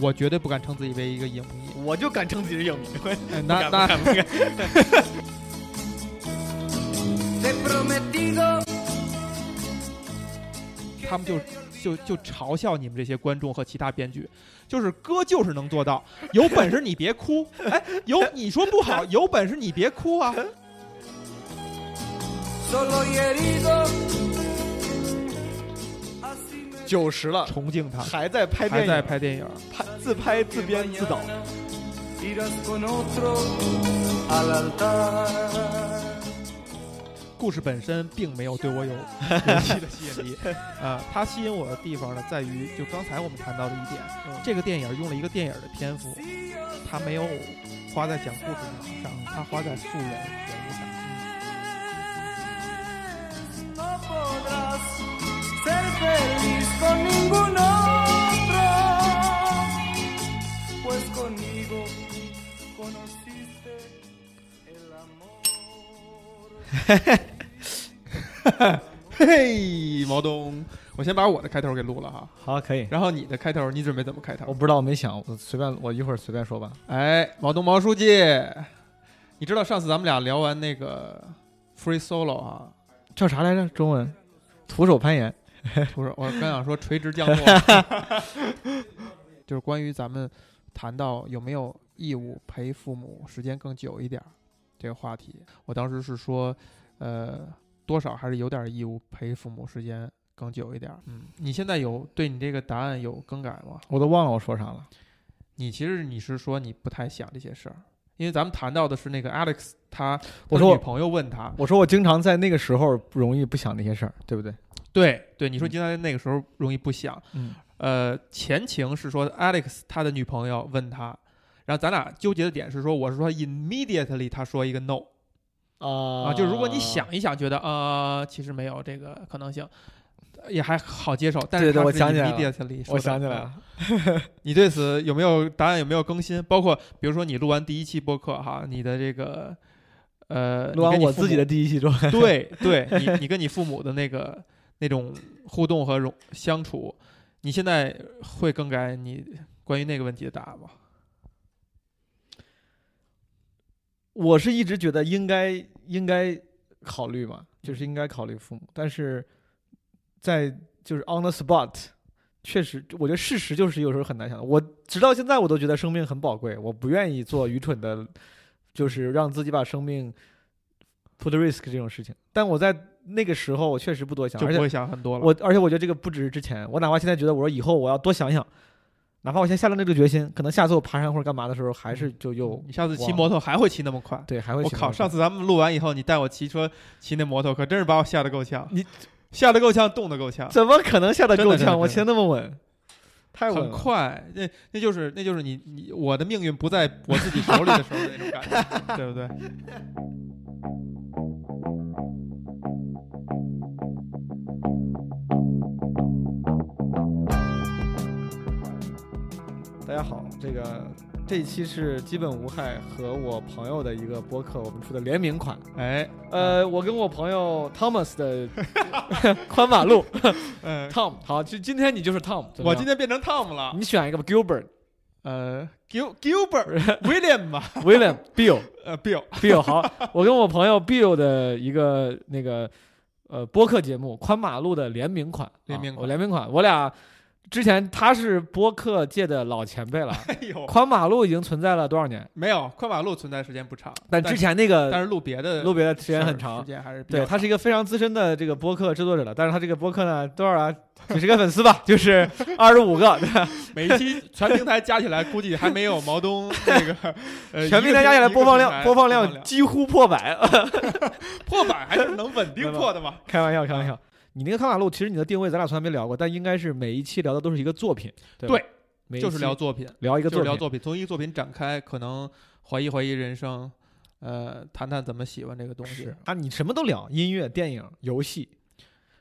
我绝对不敢称自己为一个影迷。我就敢称自己是影迷。哎那那他们就就就嘲笑你们这些观众和其他编剧，就是哥就是能做到，有本事你别哭，哎，有你说不好，有本事你别哭啊！九十了，崇敬他，还在拍电影。还，在拍电影，拍自拍自编自导。故事本身并没有对我有 尤其的吸引力，啊、它吸引我的地方呢，在于就刚才我们谈到的一点，嗯。这个电影用了一个电影的篇幅，它没有花在讲故事上，它花在素人人物上。Ser feliz con ningún otro, pues conmigo conociste el amor. 嘿，毛东，我先把我的开头给录了哈，好，可以。然后你的开头你准备怎么开头？我不知道，我没想，我随便，我一会儿随便说吧。哎，毛东毛书记，你知道上次咱们俩聊完那个 free solo 啊，叫啥来着？中文？徒手攀岩。不是，我刚想说垂直降落，就是关于咱们谈到有没有义务陪父母时间更久一点儿这个话题。我当时是说，呃，多少还是有点义务陪父母时间更久一点儿。嗯，你现在有对你这个答案有更改吗？我都忘了我说啥了。你其实你是说你不太想这些事儿，因为咱们谈到的是那个 Alex，他我说我朋友问他，我说我经常在那个时候容易不想那些事儿，对不对？对对，你说今天那个时候容易不想，嗯，呃，前情是说 Alex 他的女朋友问他，然后咱俩纠结的点是说，我是说 immediately 他说一个 no 啊。啊，就如果你想一想，觉得呃其实没有这个可能性，也还好接受，但是我想起来了 immediately 我想起来了，你对此有没有答案？有没有更新？包括比如说你录完第一期播客哈，你的这个呃，录完我自己的第一期之后，对对，你你跟你父母的那个那种互动和融相处，你现在会更改你关于那个问题的答案吗？我是一直觉得应该应该考虑嘛，就是应该考虑父母，但是在就是 on the spot，确实，我觉得事实就是有时候很难想。我直到现在我都觉得生命很宝贵，我不愿意做愚蠢的，就是让自己把生命 put risk 这种事情。但我在那个时候，我确实不多想，而且就不会想很多了。我而且我觉得这个不只是之前，我哪怕现在觉得我说以后我要多想想，哪怕我现在下了那个决心，可能下次我爬山或者干嘛的时候，还是就又你下次骑摩托还会骑那么快？对还会我靠！上次咱们录完以后，你带我骑车骑那摩托，可真是把我吓得够呛。你吓得够呛，冻得够呛，怎么可能吓得够呛？我骑得那么稳，很。快。那那就是那就是你你我的命运不在我自己手里的时候的那种感觉，对不对？大家好，这个这一期是基本无害和我朋友的一个播客，我们出的联名款。哎，呃，我跟我朋友 Thomas 的 宽马路嗯，Tom，好，就今天你就是 Tom，我今天变成 Tom 了。你选一个吧，Gilbert、呃，Gil Gilbert William 吧，William、Bill、呃，Bill，Bill。好，我跟我朋友 Bill 的一个那个呃播客节目宽马路的联名款，啊联名款我联名款，我俩之前他是播客界的老前辈了，哎呦，宽马路已经存在了多少年？没有宽马路存在时间不长，但之前那个但是录别的录别的时间很时长，间还是比较对他是一个非常资深的这个播客制作者了，但是他这个播客呢多少啊？几十个粉丝吧，就是二十五个，对吧每一期全平台加起来估计还没有毛东那个呃全平台加起来播放量播放量量几乎破百。破百还是能稳定破的嘛？开玩笑，开玩笑。你那个康卡路，其实你的定位咱俩从来没聊过，但应该是每一期聊的都是一个作品，对就是期聊作品，聊一个作品。就是聊作品，从一个作品展开，可能怀疑怀疑人生，呃，谈谈怎么喜欢这个东西是。啊，你什么都聊，音乐、电影、游戏。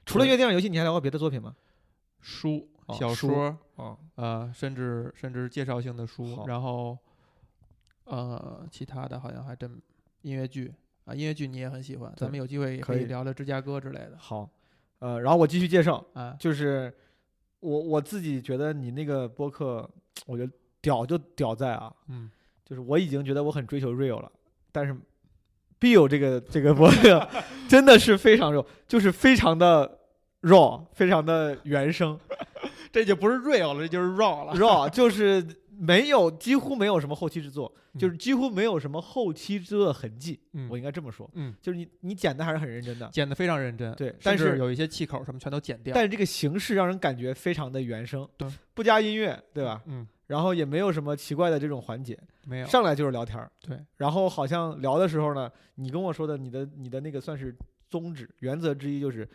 除了音乐、电影、游戏，你还聊过别的作品吗？书、小说，哦，呃，甚至甚至介绍性的书，好然后，呃，其他的好像还真音乐剧啊，音乐剧你也很喜欢，咱们有机会也可以可以聊聊芝加哥之类的好。呃，然后我继续介绍，啊。就是我我自己觉得你那个播客，我觉得屌就屌在啊，嗯，就是我已经觉得我很追求 real 了，但是 Bill 这个这个播客 真的是非常 real，就是非常的 raw，非常的原声 这就不是 real 了，这就是 raw 了。raw，就是没有几乎没有什么后期制作，嗯。就是几乎没有什么后期制作的痕迹，嗯。我应该这么说，嗯，就是你你剪的还是很认真的，剪的非常认真，对甚但是至有一些气口什么全都剪掉。但是这个形式让人感觉非常的原声对，不加音乐，对吧？嗯，然后也没有什么奇怪的这种环节，没有。上来就是聊天儿，对，然后好像聊的时候呢，你跟我说的你的你的那个算是宗旨原则之一就是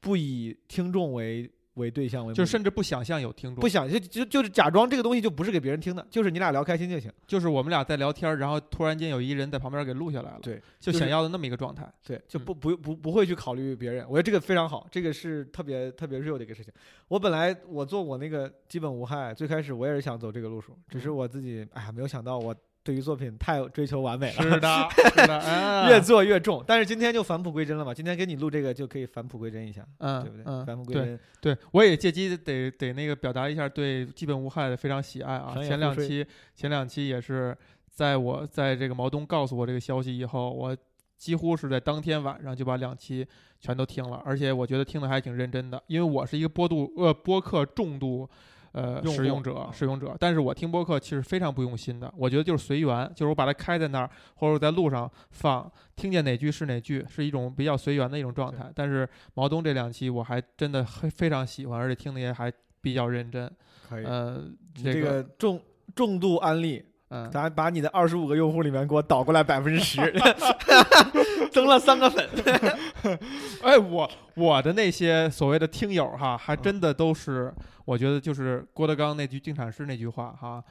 不以听众为为对象为目的，就甚至不想象有听众，不想就就就是假装这个东西就不是给别人听的，就是你俩聊开心就行。就是我们俩在聊天，然后突然间有一人在旁边给录下来了，对，就就想要的那么一个状态。对，就嗯不不不不会去考虑别人，我觉得这个非常好，这个是特别特别 real 的一个事情。我本来我做我那个基本无害，最开始我也是想走这个路数，只是嗯我自己哎呀没有想到我对于作品太追求完美了，是的，是的，啊越做越重。但是今天就返璞归真了嘛，今天给你录这个就可以返璞归真一下，嗯，对不对？嗯，返璞归真，对，我也借机得得那个表达一下对基本无害的非常喜爱啊。前两期前两期也是在我在这个毛东告诉我这个消息以后，我几乎是在当天晚上就把两期全都听了，而且我觉得听的还挺认真的，因为我是一个播度呃播客重度。呃，用使用者啊，使用者，但是我听播客其实非常不用心的，我觉得就是随缘，就是我把它开在那儿，或者我在路上放，听见哪句是哪句，是一种比较随缘的一种状态。但是毛东这两期我还真的非非常喜欢，而且听的也还比较认真。可以。呃，这个，个重重度安利，嗯，咱把你的二十五个用户里面给我倒过来百分之十，增了三个粉。哎，我我的那些所谓的听友哈，还真的都是，我觉得就是郭德纲那句定场诗那句话哈。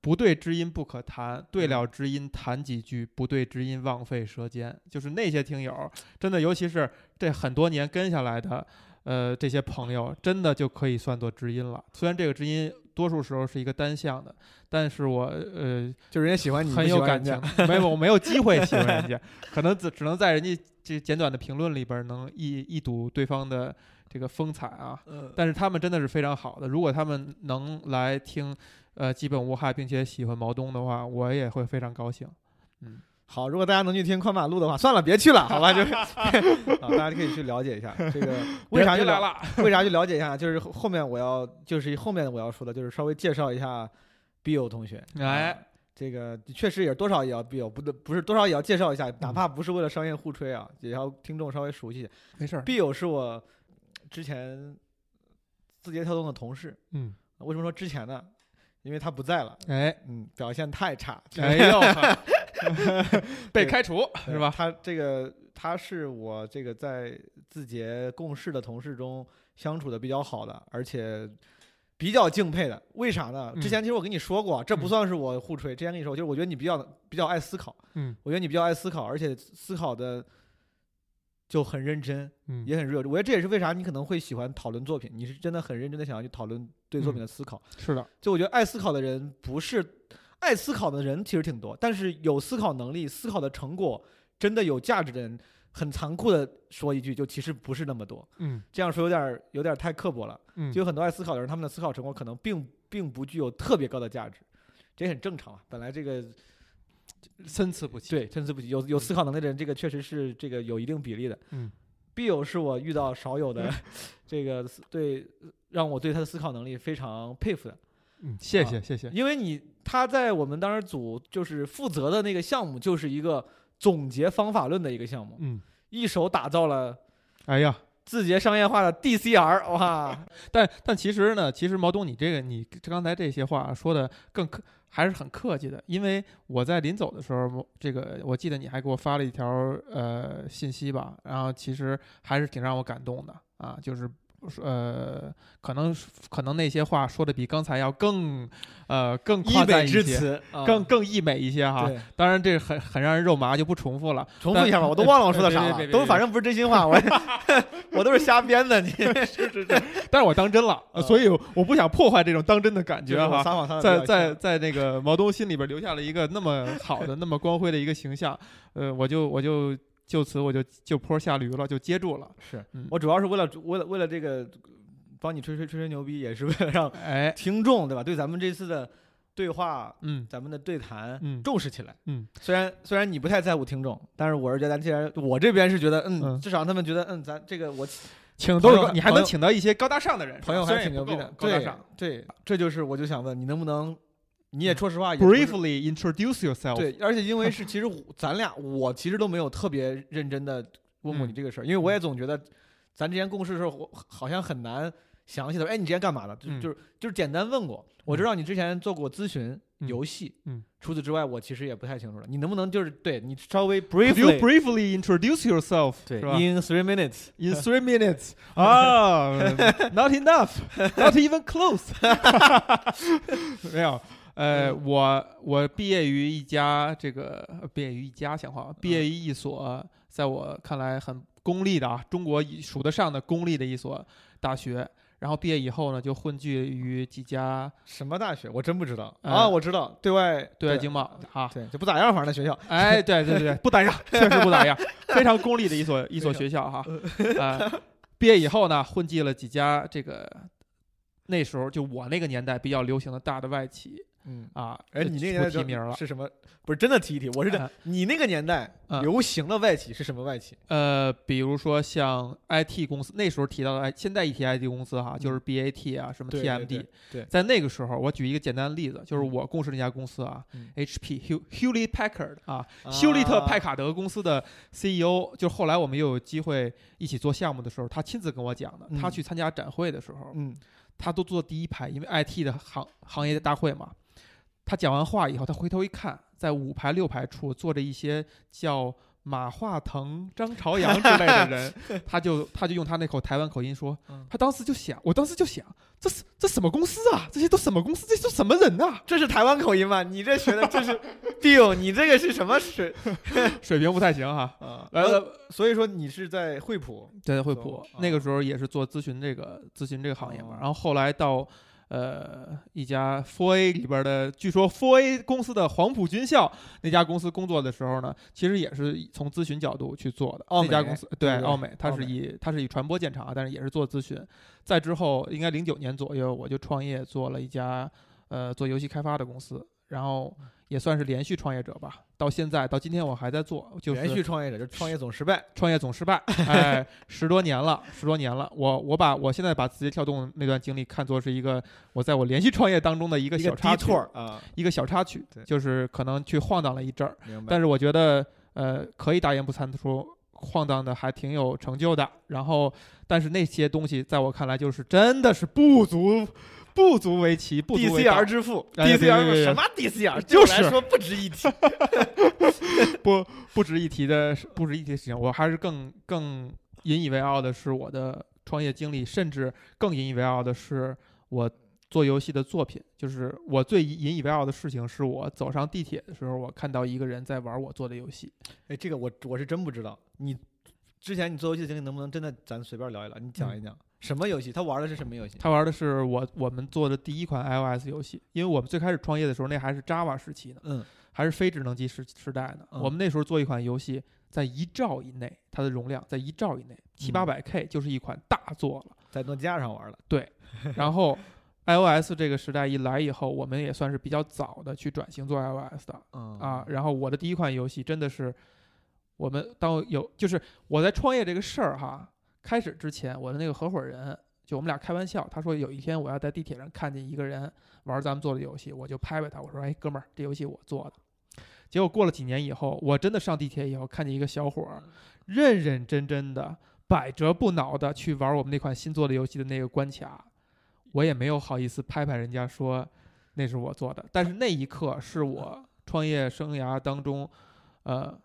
不对知音不可谈，对了知音谈几句，不对知音枉费舌尖。就是那些听友，真的，尤其是这很多年跟下来的，呃，这些朋友，真的就可以算作知音了。虽然这个知音多数时候是一个单向的，但是我呃就人家喜欢你，很有感情情。，没有我没有机会喜欢人家，可能只只能在人家这简短的评论里边能一一睹对方的这个风采啊。嗯，但是他们真的是非常好的，如果他们能来听，呃，基本无害，并且喜欢毛东的话，我也会非常高兴。嗯，好，如果大家能去听宽马路的话，算了，别去了，好吧？就是 啊，大家可以去了解一下这个 为啥就来了？为啥去了解一下？就是后后面我要就是后面我要说的，就是稍微介绍一下 Bill 同学。哎啊，这个确实也多少也要 Bill，不对，不是多少也要介绍一下，嗯哪怕不是为了商业互吹啊，也要听众稍微熟悉一下。没事儿。Bill 是我之前字节跳动的同事，嗯，为什么说之前呢？因为他不在了，哎，嗯，表现太差，哎呦，被开除是吧？他这个他是我这个在字节共事的同事中相处的比较好的，而且比较敬佩的。为啥呢？嗯之前其实我跟你说过，这不嗯算是我互吹。之前跟你说，就是我觉得你比较比较爱思考，嗯我觉得你比较爱思考，而且思考的就很认真，嗯，也很热。我觉得这也是为啥你可能会喜欢讨论作品，你是真的很认真的想要去讨论对作品嗯的思考。是的，就我觉得爱思考的人不是爱思考的人其实挺多，但是有思考能力、思考的成果真的有价值的人，很残酷的说一句，就其实不是那么多。嗯这样说有点儿有点儿太刻薄了。嗯，就有很多爱思考的人，他们的思考成果可能并并不具有特别高的价值，这也很正常啊。本来这个参差不齐。对参差不齐，有有思考能力的人，这个确实是这个有一定比例的。嗯，必有是我遇到少有的 这个对让我对他的思考能力非常佩服的。嗯，谢啊谢谢谢。因为你他在我们当时组就是负责的那个项目，就是一个总结方法论的一个项目，嗯，一手打造了哎呀，字节商业化的 DCR，哇，但但其实呢，其实毛东，你这个你刚才这些话说的更客，还是很客气的。因为我在临走的时候，这个我记得你还给我发了一条呃信息吧，然后其实还是挺让我感动的啊，就是。呃，可能可能那些话说的比刚才要更，呃，更夸赞一些，之词，啊更更溢美一些哈。当然这很很让人肉麻，就不重复了。重复一下吧，我都忘了我说的啥了，都反正不是真心话，我 我都是瞎编的，你 但是我当真了，所以我不想破坏这种当真的感觉哈。撒谎撒在在在那个毛东心里边留下了一个那么好的、那么光辉的一个形象，呃，我就我就就此我就就坡下驴了，就接住了。是嗯我主要是为了为了为了这个帮你吹吹吹吹牛逼，也是为了让哎，听众对吧？对咱们这次的对话，嗯咱们的对谈嗯重视起来。嗯，虽然虽然你不太在乎听众，但是我是觉得咱既然我这边是觉得，嗯，嗯至少他们觉得，嗯，咱这个我请都是高你还能请到一些高大上的人，朋友虽还挺牛逼的高大对上。对，这就是我就想问你能不能，你也嗯。说实话也不是 Briefly introduce yourself。对，而且因为是其实咱俩我其实都没有特别认真的问过你嗯。这个事儿，因为我也总觉得咱之前共事的时候，我好像很难详细的，哎，你之前干嘛的？就嗯。就是就是简单问过，我知道你之前做过咨询、嗯游戏，嗯，除此之外我其实也不太清楚了，你能不能就是对你稍微 briefly briefly introduce yourself？对 in three minutes，In three minutes 啊，Not enough，Not even close。没有，呃，嗯我我毕业于一家这个呃毕业于一家像话，毕业于一所在我看来很公立的啊，中国数得上的公立的一所大学。然后毕业以后呢，就混迹于几家什么大学我真不知道、呃啊，我知道对外对外经贸啊，对就不咋样，反正那学校，哎，对对对，不咋样，确实不咋样，非常公立的一所 一所学校哈。啊，毕业以后呢，混迹了几家这个那时候就我那个年代比较流行的大的外企嗯。啊，哎，你那个年代提名了，是什么？不是真的提一提，我是这呃你那个年代嗯流行的外企是什么外企？呃，比如说像 IT 公司，那时候提到的 I，现在一提 IT 公司哈，就是 BAT 啊，什么 TMD，对对在那个时候，我举一个简单的例子，就是嗯我共事那家公司啊嗯，HP Hew Hewlett Packard 啊，休利特派卡，卡德公司的 CEO，就后来我们又有机会一起做项目的时候，他亲自跟我讲的。嗯他去参加展会的时候，嗯他都坐第一排，因为 IT 的行行业大会嘛。他讲完话以后，他回头一看，在五排六排处坐着一些叫马化腾、张朝阳之类的人，他就他就用他那口台湾口音说嗯，他当时就想，我当时就想，这是这什么公司啊？这些都什么公司？这都什么人啊？这是台湾口音吗？你这学的这是，Bill，，你这个是什么水 水平不太行哈。啊？来呃，了，所以说你是在惠普，在，惠普啊那个时候也是做咨询这个咨询这个行业嘛，哦然后后来到呃一家 Four A 里边的，据说 Four A 公司的黄埔军校那家公司工作的时候呢，其实也是从咨询角度去做的。那家公司对不对奥美，它是以它是以传播见长，但是也是做咨询。再之后，应该零九年左右，我就创业做了一家呃做游戏开发的公司，然后也算是连续创业者吧。到现在到今天我还在做，就是连续创业者，就是创业总失败。创业总失败，哎，十多年了，十多年了。我我把我现在把字节跳动那段经历看作是一个我在我连续创业当中的一个小插曲，啊，一个小插曲，就是可能去晃荡了一阵儿，但是我觉得呃可以大言不惭的说，晃荡的还挺有成就的。然后，但是那些东西在我看来就是真的是不足不足为奇，不足为道 DCR 之父，DCR 对什么 DCR？就来说不值一提。不不值一提的不值一提的事情，我还是更更引以为傲的是我的创业经历，甚至更引以为傲的是我做游戏的作品。就是我最引以为傲的事情，是我走上地铁的时候，我看到一个人在玩我做的游戏。哎，这个我我是真不知道。你之前你做游戏的经历，能不能真的咱随便聊一聊？你讲一讲什么游戏？他玩的是什么游戏？他玩的是我我们做的第一款 iOS 游戏，因为我们最开始创业的时候，那还是 Java 时期呢，嗯，还是非智能机时时代呢。嗯我们那时候做一款游戏，在一兆以内，它的容量在一兆以内，七八百 K 就是一款大作了。在诺基亚上玩的。然后 iOS 这个时代一来以后，我们也算是比较早的去转型做 iOS 的嗯啊。然后我的第一款游戏真的是我们当有就是我在创业这个事儿哈，开始之前我的那个合伙人。就我们俩开玩笑，他说有一天我要在地铁上看见一个人玩咱们做的游戏，我就拍拍他，我说：“哎，哥们儿，这游戏我做的。”结果过了几年以后，我真的上地铁以后，看见一个小伙儿认认真真的、百折不挠的去玩我们那款新做的游戏的那个关卡，我也没有好意思拍拍人家说那是我做的。但是那一刻是我创业生涯当中，呃，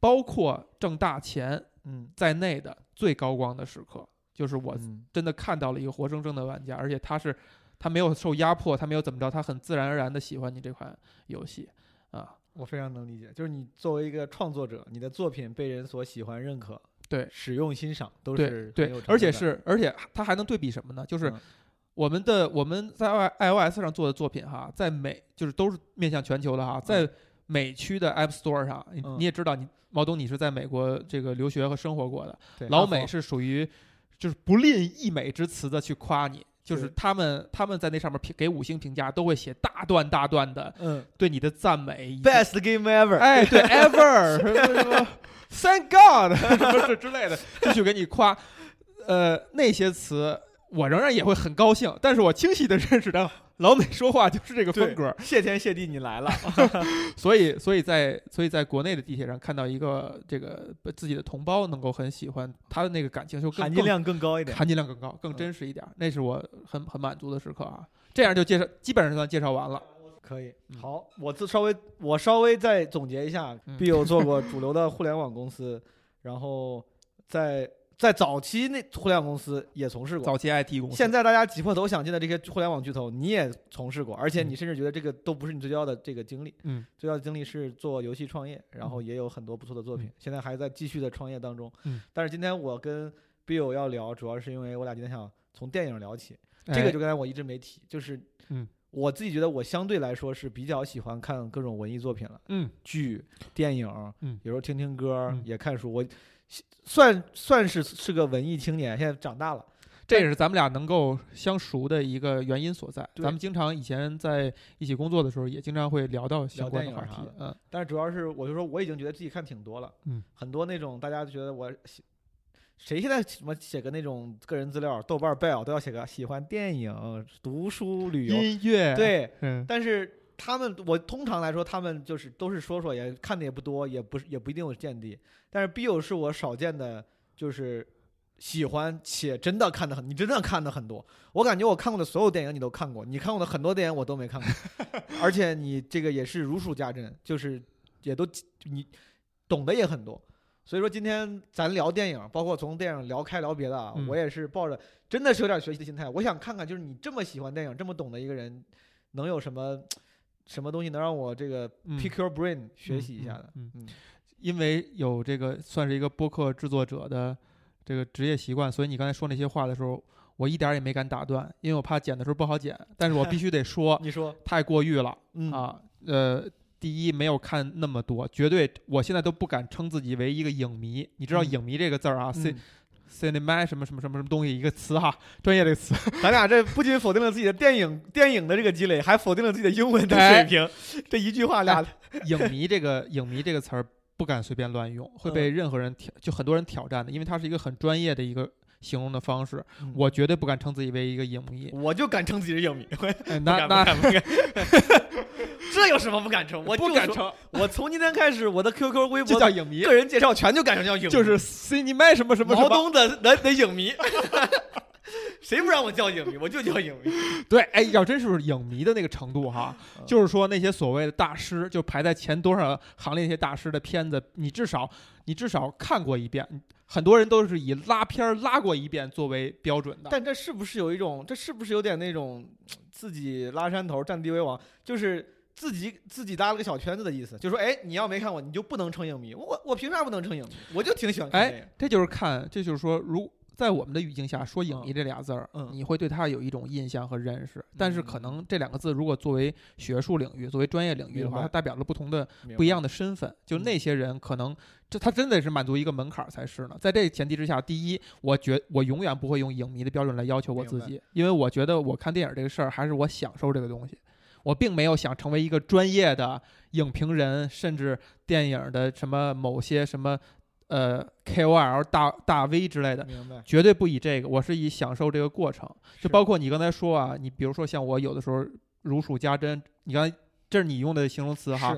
包括挣大钱嗯，在内的最高光的时刻，就是我嗯。真的看到了一个活生生的玩家，而且他是他没有受压迫，他没有怎么着，他很自然而然的喜欢你这款游戏啊。我非常能理解，就是你作为一个创作者，你的作品被人所喜欢、认可、对。使用、欣赏，都对对是很有，成而且是而且他还能对比什么呢？就是嗯。我们的我们在 i iOS 上做的作品哈，在美就是都是面向全球的哈，在美区的 App Store 上，你也知道，你毛东你是在美国这个留学和生活过的，对老美是属于就是不吝溢美之词的去夸你，就是他们他们在那上面评给五星评价都会写大段大段的嗯。对你的赞美，best game ever，哎，对，ever 什么什么，Thank God 什么之之类的，继续给你夸。呃，那些词我仍然也会很高兴，但是我清晰的认识到老美说话就是这个风格，谢天谢地你来了，所以所以在所以在国内的地铁上看到一个这个自己的同胞能够很喜欢他的那个感情，就更含金量更高一点。含金量更高，更嗯真实一点，那是我很很满足的时刻啊。这样就介绍，基本上算介绍完了。可以嗯，好，我自稍微我稍微再总结一下嗯，B 有做过主流的互联网公司，然后在在早期那互联网公司也从事过，早期 IT 公司，现在大家挤破头想进的这些互联网巨头，你也从事过，而且嗯。你甚至觉得这个都不是你最重要的这个经历，嗯，最重要的经历是做游戏创业，然后也有很多不错的作品嗯，现在还在继续的创业当中。嗯，但是今天我跟 Bill 要聊，主要是因为我俩今天想从电影聊起，这哎个就刚才我一直没提，就是嗯，我自己觉得我相对来说是比较喜欢看各种文艺作品了，嗯剧、电影，嗯有时候听听歌，嗯也看书，我算算是是个文艺青年，现在长大了。这也是咱们俩能够相熟的一个原因所在。咱们经常以前在一起工作的时候，也经常会聊到相关的话。题嗯，但是主要是我就说我已经觉得自己看挺多了，嗯，很多那种大家觉得我喜，谁现在什么写个那种个人资料，豆瓣 Bell 都要写个喜欢电影、读书、旅游，音乐，，对，嗯但是他们我通常来说他们就是都是说说，也看的也不多，也不是也不一定有见地，但是 Bill 是我少见的，就是。喜欢且真的看的很，你真的看的很多。我感觉我看过的所有电影你都看过，你看过的很多电影我都没看过，而且你这个也是如数家珍，就是也都你懂得也很多。所以说今天咱聊电影，包括从电影聊开聊别的啊，嗯我也是抱着真的是有点学习的心态，我想看看就是你这么喜欢电影、这么懂的一个人，能有什么什么东西能让我这个嗯 pick your brain 学习一下的。嗯嗯因为有这个算是一个播客制作者的这个职业习惯，所以你刚才说那些话的时候，我一点儿也没敢打断，因为我怕剪的时候不好剪，但是我必须得说，你说，太过誉了嗯，啊。呃，第一没有看那么多，绝对我现在都不敢称自己为一个影迷。你知道“嗯影迷”这个字儿啊 cinema 什么什么什么什么东西一个词哈，专业这个词。咱俩这不仅否定了自己的电影电影的这个积累，还否定了自己的英文的哎水平。这一句话俩，影迷这个影迷这个词儿不敢随便乱用，会被任何人挑，就很多人挑战的，因为它是一个很专业的一个形容的方式。嗯我绝对不敢称自己为一个影迷。我就敢称自己是影迷，那那 这有什么不敢称？我不敢称，我从今天开始，我的 QQ、微博就叫影迷个，人介绍全就改成叫影迷，就是 cinema 什么什么什么。毛东的的的影迷。谁不让我叫影迷，我就叫影迷。对，哎，要真是影迷的那个程度哈，嗯就是说那些所谓的大师，就排在前多少行列那些大师的片子，你至少你至少看过一遍。很多人都是以拉片儿拉过一遍作为标准的。但这是不是有一种？这是不是有点那种自己拉山头、占地为王？就是自己自己搭了个小圈子的意思，就说，哎，你要没看过，你就不能成影迷。我我凭啥不能成影迷？我就挺喜欢看哎。，这就是看，这就是说，如在我们的语境下说“影迷”嗯这俩字儿，嗯你会对它有一种印象和认识。但是可嗯能这两个字如果作为学术领域、作为专业领域的话，它代表了不同的不一样的身份。就嗯那些人可能这他真的是满足一个门槛儿才是呢。在这前提之下，第一，我觉我永远不会用影迷的标准来要求我自己，因为我觉得我看电影这个事儿还是我享受这个东西。我并没有想成为一个专业的影评人，甚至电影的什么某些什么呃 KOL 大大 V 之类的，绝对不以这个，我是以享受这个过程。就包括你刚才说啊，你比如说像我有的时候如数家珍，你刚才这是你用的形容词哈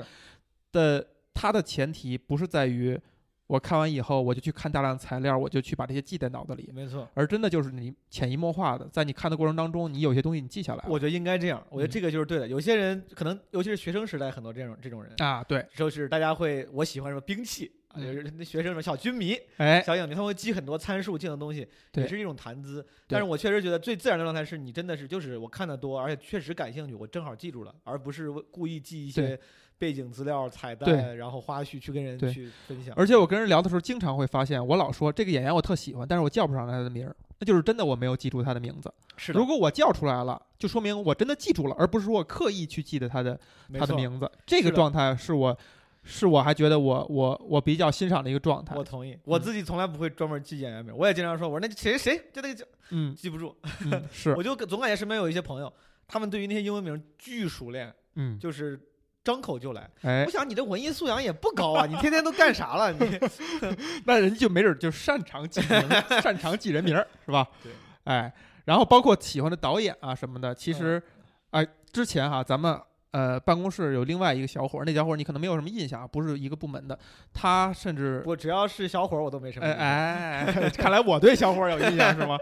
的，它的前提不是在于我看完以后我就去看大量材料，我就去把这些记在脑子里，没错。而真的就是你潜移默化的，在你看的过程当中，你有些东西你记下来了我觉得应该这样，我觉得嗯这个就是对的。有些人可能，尤其是学生时代，很多这种这种人，啊，对，就是大家会，我喜欢什么兵器，啊嗯就是那学生什么小军迷、哎，小影迷，他们会记很多参数性的东西，也是一种谈资。但是我确实觉得最自然的状态是你真的是就是我看的多，而且确实感兴趣，我正好记住了，而不是故意记一些对背景资料、彩蛋，然后花絮去跟人去分享。而且我跟人聊的时候，经常会发现，我老说这个演员我特喜欢，但是我叫不上来他的名儿，那就是真的我没有记住他的名字。是的如，果我叫出来了，就说明我真的记住了，而不是说我刻意去记得他的他的名字。这个状态是我是我还觉得我我我比较欣赏的一个状态我。同意，我自己从来不会专门记演员名，我也经常说，我说那谁谁就那个叫嗯记不住，嗯是 我就总感觉身边有一些朋友，他们对于那些英文名巨熟练，嗯就是张口就来。哎我，想你这文艺素养也不高啊，你天天都干啥了？你 那人家就没准就擅长记名，擅长记人名儿是吧？对，哎，然后包括喜欢的导演啊什么的，嗯其实哎之前哈咱们。呃，办公室有另外一个小伙儿，那小伙儿你可能没有什么印象，不是一个部门的。他甚至我只要是小伙儿，我都没什么印哎象。哎，看来我对小伙儿有印象是吗？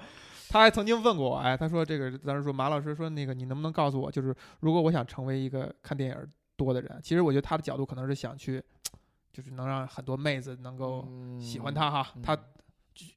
他还曾经问过我，哎，他说这个，当时说马老师说那个，你能不能告诉我，就是如果我想成为一个看电影儿多的人，其实我觉得他的角度可能是想去，就是能让很多妹子能够喜欢他哈。嗯他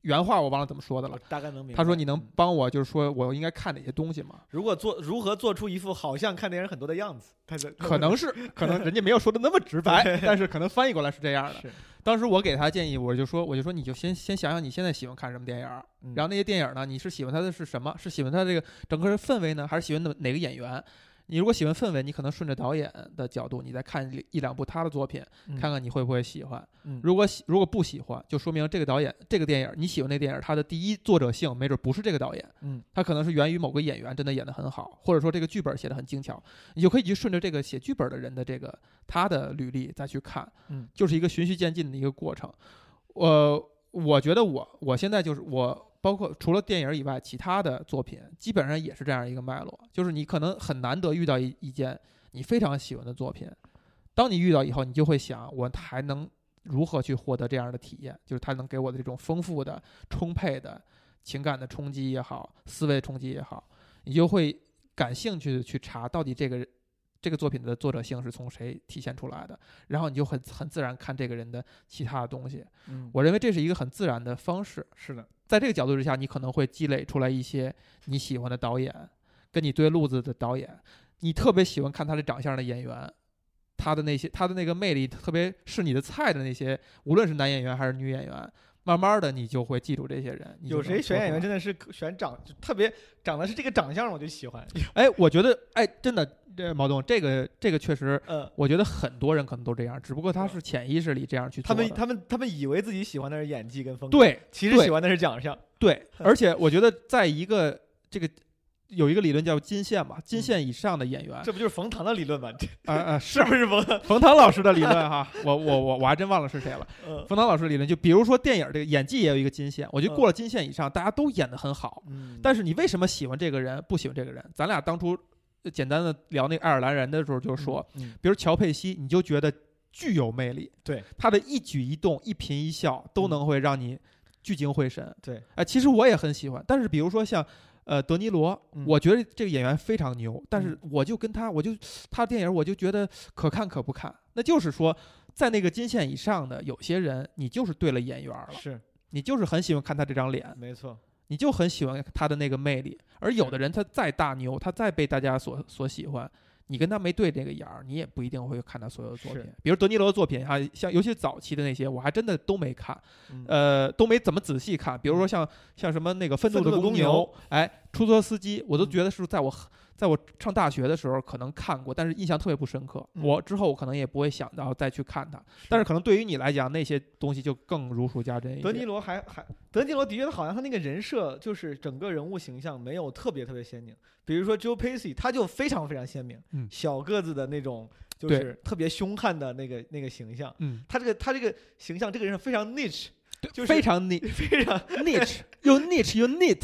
原话我忘了怎么说的了。大概能明白。他说：“你能嗯帮我，就是说我应该看哪些东西吗？如果做如何做出一副好像看电影很多的样子，他是可能是，可能人家没有说的那么直白，但是可能翻译过来是这样的。当时我给他建议，我就说，我就说，你就先先想想你现在喜欢看什么电影然后那些电影呢，你是喜欢它的是什么？是喜欢它这个整个氛围呢，还是喜欢哪哪个演员？你如果喜欢氛围，你可能顺着导演的角度，你再看一一两部他的作品，看看你会不会喜欢。嗯如果喜如果不喜欢，就说明这个导演这个电影你喜欢那电影，它的第一作者性没准不是这个导演，嗯他可能是源于某个演员真的演得很好，或者说这个剧本写得很精巧，你就可以去顺着这个写剧本的人的这个他的履历再去看，嗯，就是一个循序渐进的一个过程。我，我觉得我我现在就是我，包括除了电影以外，其他的作品基本上也是这样一个脉络，就是你可能很难得遇到一一件你非常喜欢的作品，当你遇到以后，你就会想，我还能如何去获得这样的体验？就是它能给我的这种丰富的、充沛的情感的冲击也好，思维冲击也好，你就会感兴趣的去查到底这个这个作品的作者性是从谁体现出来的，然后你就很很自然看这个人的其他的东西。嗯，我认为这是一个很自然的方式。是的，在这个角度之下，你可能会积累出来一些你喜欢的导演，跟你对路子的导演，你特别喜欢看他的长相的演员，他的那些他的那个魅力，特别是你的菜的那些，无论是男演员还是女演员，慢慢的你就会记住这些人。有谁选演员真的是选长就特别长得是这个长相我就喜欢，哎，我觉得哎，真的，这毛东，这个这个确实，嗯，我觉得很多人可能都这样，只不过他是潜意识里这样去。他们他们他们以为自己喜欢的是演技跟风格，，对对其实喜欢的是长相，对，而且我觉得在一个这个有一个理论叫金线嘛，金线以上的演员，这不就是冯唐的理论吗？这啊啊，是不是冯唐？冯唐老师的理论哈，我我我我还真忘了是谁了。嗯冯唐老师的理论，就比如说电影这个演技也有一个金线，我觉得嗯过了金线以上，大家都演得很好。嗯但是你为什么喜欢这个人，不喜欢这个人？咱俩当初呃简单的聊那个爱尔兰人的时候就说，，嗯比如乔佩西，你就觉得具有魅力，对他的一举一动、一颦一笑都能会让你聚精会神。对，哎、其实我也很喜欢，但是比如说像。呃，德尼罗，嗯我觉得这个演员非常牛，但是我就跟他，我就他电影，我就觉得可看可不看。那就是说，在那个金线以上的有些人，你就是对了眼缘了，是你就是很喜欢看他这张脸，没错，你就很喜欢他的那个魅力。而有的人他再大牛，他再被大家所所喜欢，你跟他没对这个眼儿，你也不一定会看他所有的作品。比如德尼罗的作品哈，像尤其早期的那些，我还真的都没看，嗯呃，都没怎么仔细看。比如说像像什么那个愤怒的公公牛哎，出租车司机，我都嗯觉得是在我在我上大学的时候可能看过，但是印象特别不深刻。嗯。我之后我可能也不会想到再去看它，但是可能对于你来讲，那些东西就更如数家珍一些。德尼罗还还德尼罗的确好像他那个人设就是整个人物形象没有特别特别鲜明，比如说 Joe Pesci 他就非常非常鲜明，嗯。小个子的那种就是特别凶悍的那个那个形象，嗯，他这个他这个形象这个人非常 niche，就是非常 niche 非常 niche 又 niche 又 neat，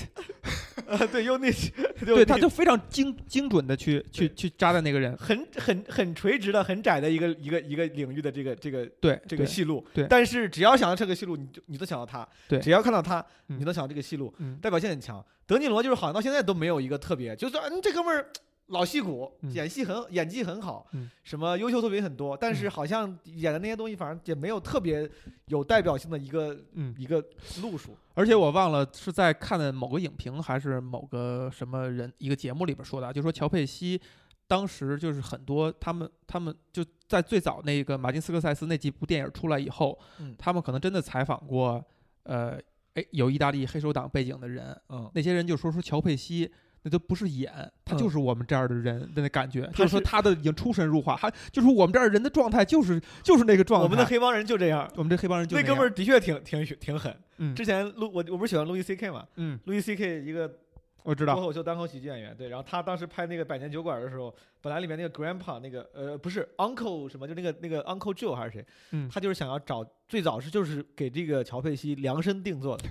呃对又 niche，对，他就非常精精准的去去去扎在那个人。很很很垂直的很窄的一个一个一个领域的这个这个对，这个戏路，对但是只要想到这个戏路，你就你都想到他，对只要看到他，嗯你都想到这个戏路，嗯代表性很强。德尼罗就是好像到现在都没有一个特别，就是说嗯这哥们儿老戏骨，嗯。演戏很演技很好，嗯。什么优秀作品很多，但是嗯。好像演的那些东西反正也没有特别有代表性的一个嗯，一个路数。而且我忘了是在看的某个影评还是某个什么人一个节目里边说的啊，就说乔佩西当时就是很多他们他们就在最早那个马丁斯科塞斯那几部电影出来以后，嗯。他们可能真的采访过呃哎有意大利黑手党背景的人，嗯。那些人就说说乔佩西那都不是演，他嗯就是我们这儿的人的那感觉，他就是说他的已经出神入化，他就是我们这儿人的状态就是就是那个状态。我们的黑帮人就这样。我们这黑帮人就那哥们儿，的确挺挺挺狠。嗯之前路我我不是喜欢路易 C K 嘛，嗯，路易 C K 一个我知道，脱口秀单口喜剧演员，对，然后他当时拍那个《百年酒馆》的时候，本来里面那个 Grandpa 那个呃不是 Uncle 什么，就那个那个 Uncle Joe 还是谁，嗯他就是想要找最早是就是给这个乔佩西量身定做的，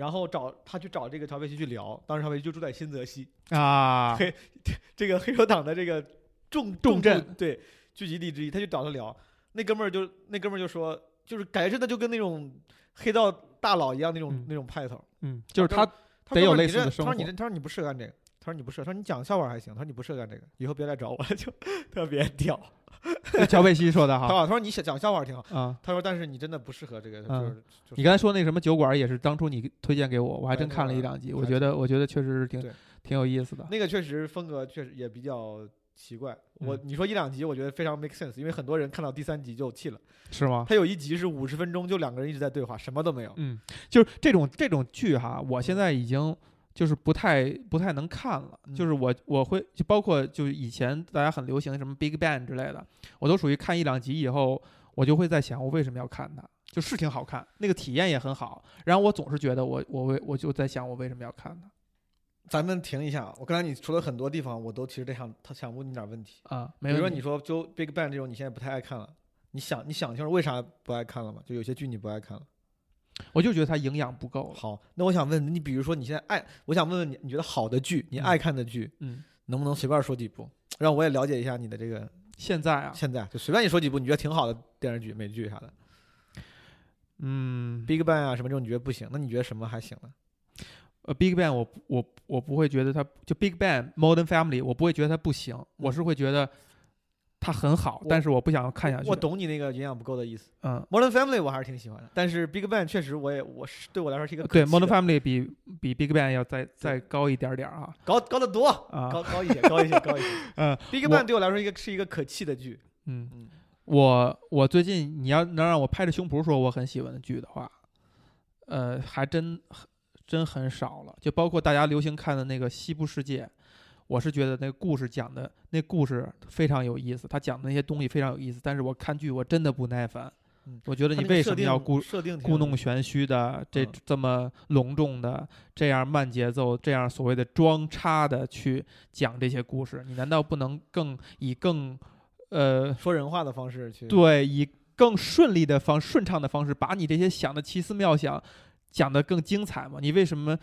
然后找他去找这个乔佩西去聊，当时乔佩西就住在新泽西，啊，黑 这个黑手党的这个重重镇对聚集地之一，他就找他聊，那哥们儿就那哥们儿就说，就是感觉真的就跟那种黑道大佬一样那种、嗯。那种派头。嗯，就是他他得有类似的生活他说你这，他说你不适合干这个，他说你不适合，他说你讲笑话还行，他说你不适合干这个，以后别来找我了，就特别屌。这 乔佩西说的哈说他说你想讲笑话挺好，啊。他说但是你真的不适合这个，就嗯是就是你刚才说那什么酒馆也是当初你推荐给我，我还真看了一两集，我觉得我觉得确实是挺挺有意思的。那个确实风格确实也比较奇怪。我嗯你说一两集，我觉得非常 make sense，因为很多人看到第三集就气了。是吗？他有一集是五十分钟，就两个人一直在对话，什么都没有。嗯，就是这种这种剧哈，我现在已经就是不太不太能看了。嗯就是我我会就包括就以前大家很流行什么 Big Bang 之类的，我都属于看一两集以后，我就会在想我为什么要看它，就是挺好看，那个体验也很好。然后我总是觉得我我为我就在想我为什么要看它咱们停一下，我刚才你说了很多地方，我都其实得想他想问你点问题。啊，比如说你说就 Big Bang 这种，你现在不太爱看了，你想你想清楚为啥不爱看了吗？就有些剧你不爱看了。我就觉得它营养不够。好，那我想问你，比如说你现在爱，我想问问你，你觉得好的剧，你嗯爱看的剧，嗯，能不能随便说几部，让我也了解一下你的这个现在啊，现在就随便你说几部你觉得挺好的电视剧、美剧啥的嗯，，Big Bang 啊什么这种你觉得不行，那你觉得什么还行呢？呃，Big Bang 我不我我不会觉得它就 Big Bang Modern Family 我不会觉得它不行，我是会觉得它很好，但是我不想看下去。我，懂你那个营养不够的意思。嗯，Modern Family 我还是挺喜欢的，但是 Big Bang 确实我也我是对我来说是一个对 Modern Family 比比 Big Bang 要再再高一点点儿啊高高得多，啊，高高一些，高一些，高一些。嗯 Big Bang 对我来说一个是一个可气的剧。嗯，嗯，我我最近你要能让我拍着胸脯说我很喜欢的剧的话，呃，还真很真很少了。就包括大家流行看的那个《西部世界》，我是觉得那个故事讲的那故事非常有意思，他讲的那些东西非常有意思。但是我看剧我真的不耐烦，嗯我觉得你为什么要故设定故弄玄虚的这嗯这么隆重的这样慢节奏这样所谓的装叉的去讲这些故事？你难道不能更以更呃说人话的方式去。对，以更顺利的方、顺畅的方式，把你这些想的奇思妙想讲得更精彩吗？你为什么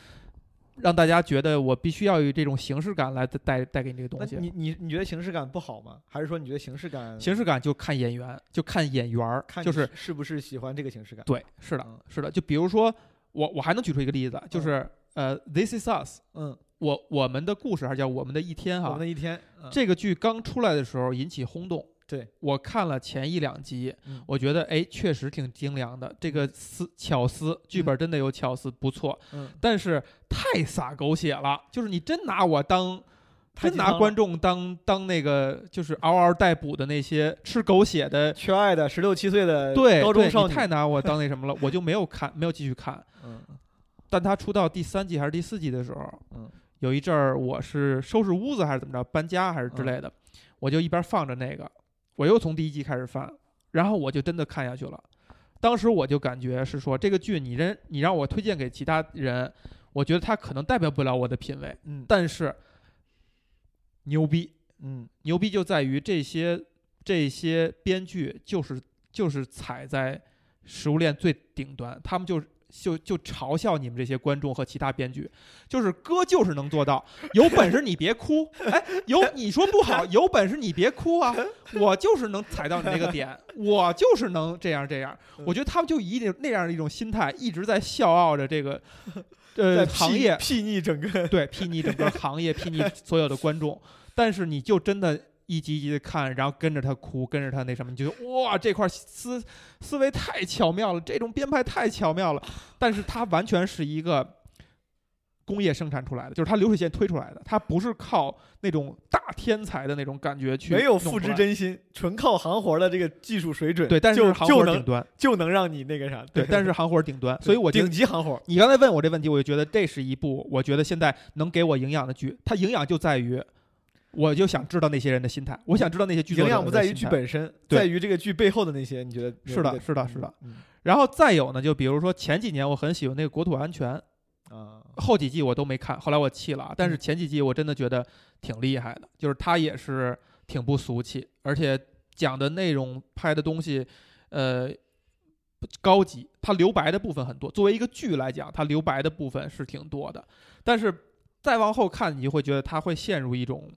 让大家觉得我必须要有这种形式感来带带带给你这个东西？你你你觉得形式感不好吗？还是说你觉得形式感形式感就看演员，就看演员儿，看就是是不是喜欢这个形式感？对，是的嗯，是的。就比如说我我还能举出一个例子，就是呃，《This Is Us》，嗯，我我们的故事还是叫我们的一天哈我们的，一天，嗯这个剧刚出来的时候引起轰动。对，我看了前一两集，嗯。我觉得哎，确实挺精良的，这个思巧思，剧本真的有巧思，不错。嗯，但是太洒狗血了，就是你真拿我当，真拿观众当当那个就是嗷嗷待哺的那些吃狗血的，缺爱的十六七岁的对，高中少女，太拿我当那什么了，我就没有看，没有继续看。嗯。但他出到第三季还是第四季的时候，嗯。有一阵儿我是收拾屋子还是怎么着，搬家还是嗯。之类的，我就一边放着那个，我又从第一季开始翻，然后我就真的看下去了。当时我就感觉是说，这个剧你人你让我推荐给其他人，我觉得他可能代表不了我的品味，嗯但是牛逼，嗯牛逼就在于这些这些编剧就是就是踩在食物链最顶端，他们就就就嘲笑你们这些观众和其他编剧，就是哥就是能做到，有本事你别哭，哎，有你说不好，有本事你别哭啊，我就是能踩到你那个点，我就是能这样这样，我觉得他们就以一定那样的一种心态，一直在笑傲着这个 呃行业睥睨整个，对，睥睨整个行业，睥睨所有的观众，但是你就真的一集一集的看，然后跟着他哭，跟着他那什么，你就觉得哇，这块思思维太巧妙了，这种编排太巧妙了。但是它完全是一个工业生产出来的，就是它流水线推出来的，它不是靠那种大天才的那种感觉去没有复制。真心，纯靠行活的这个技术水准，对，但就是行活顶端，就能让你那个啥，对，但是行活顶端，所以我顶级行活，你刚才问我这问题，我就觉得这是一部我觉得现在能给我营养的剧。它营养就在于，我就想知道那些人的心态，我想知道那些剧营养不在于。剧本身，在于这个剧背后的那些，你觉得是的是的是的嗯然后再有呢，就比如说前几年我很喜欢那个《国土安全》，啊，后几季我都没看，后来我弃了啊。但是前几季我真的觉得挺厉害的，就是它也是挺不俗气，而且讲的内容、拍的东西，呃，高级。它留白的部分很多，作为一个剧来讲，它留白的部分是挺多的。但是再往后看，你就会觉得它会陷入一种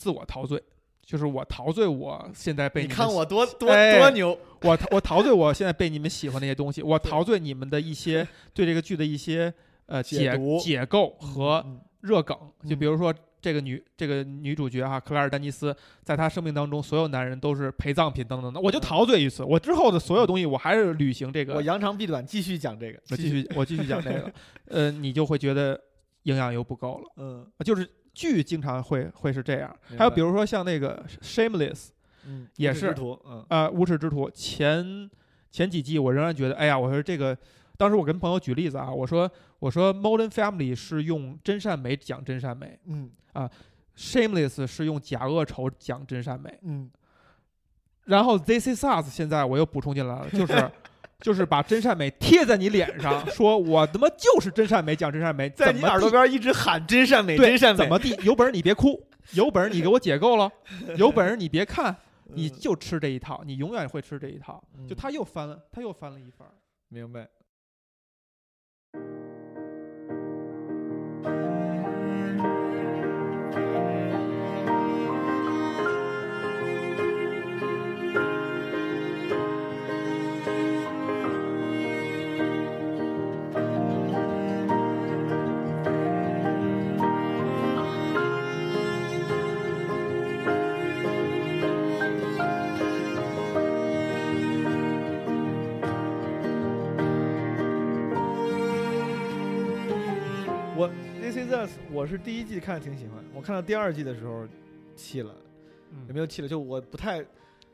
自我陶醉，就是我陶醉，我现在被你们看我多多哎多牛，我我陶醉，我现在被你们喜欢那些东西，我陶醉你们的一些 对这个剧的一些呃解解构和嗯。热梗，就嗯比如说这个女这个女主角哈、克莱尔丹尼斯，在她生命当中，所有男人都是陪葬品等等的，我就嗯。陶醉于此。我之后的所有东西，我还是履行这个，我扬长避短，继续讲这个，我继续我继续讲这个，呃，你就会觉得营养又不够了，嗯。就是剧经常会会是这样。还有比如说像那个 Shameless，嗯也是无耻之徒，嗯。呃，无耻之徒前前几季我仍然觉得，哎呀，我说这个，当时我跟朋友举例子啊，我说我说 Modern Family 是用真善美讲真善美嗯。啊，Shameless 是用假恶丑讲真善美，嗯，然后 This Is Us 现在我又补充进来了，就是 就是把真善美贴在你脸上，说我他妈就是真善美讲真善美，在你耳朵边一直喊真善美，真善美，怎么地，有本事你别哭，有本事你给我解构了，有本事你别看，你嗯就吃这一套，你永远会吃这一套。就嗯他又翻了，他又翻了一番。明白。Us，我是第一季看挺喜欢，我看到第二季的时候气了，有没有气了？就我不太，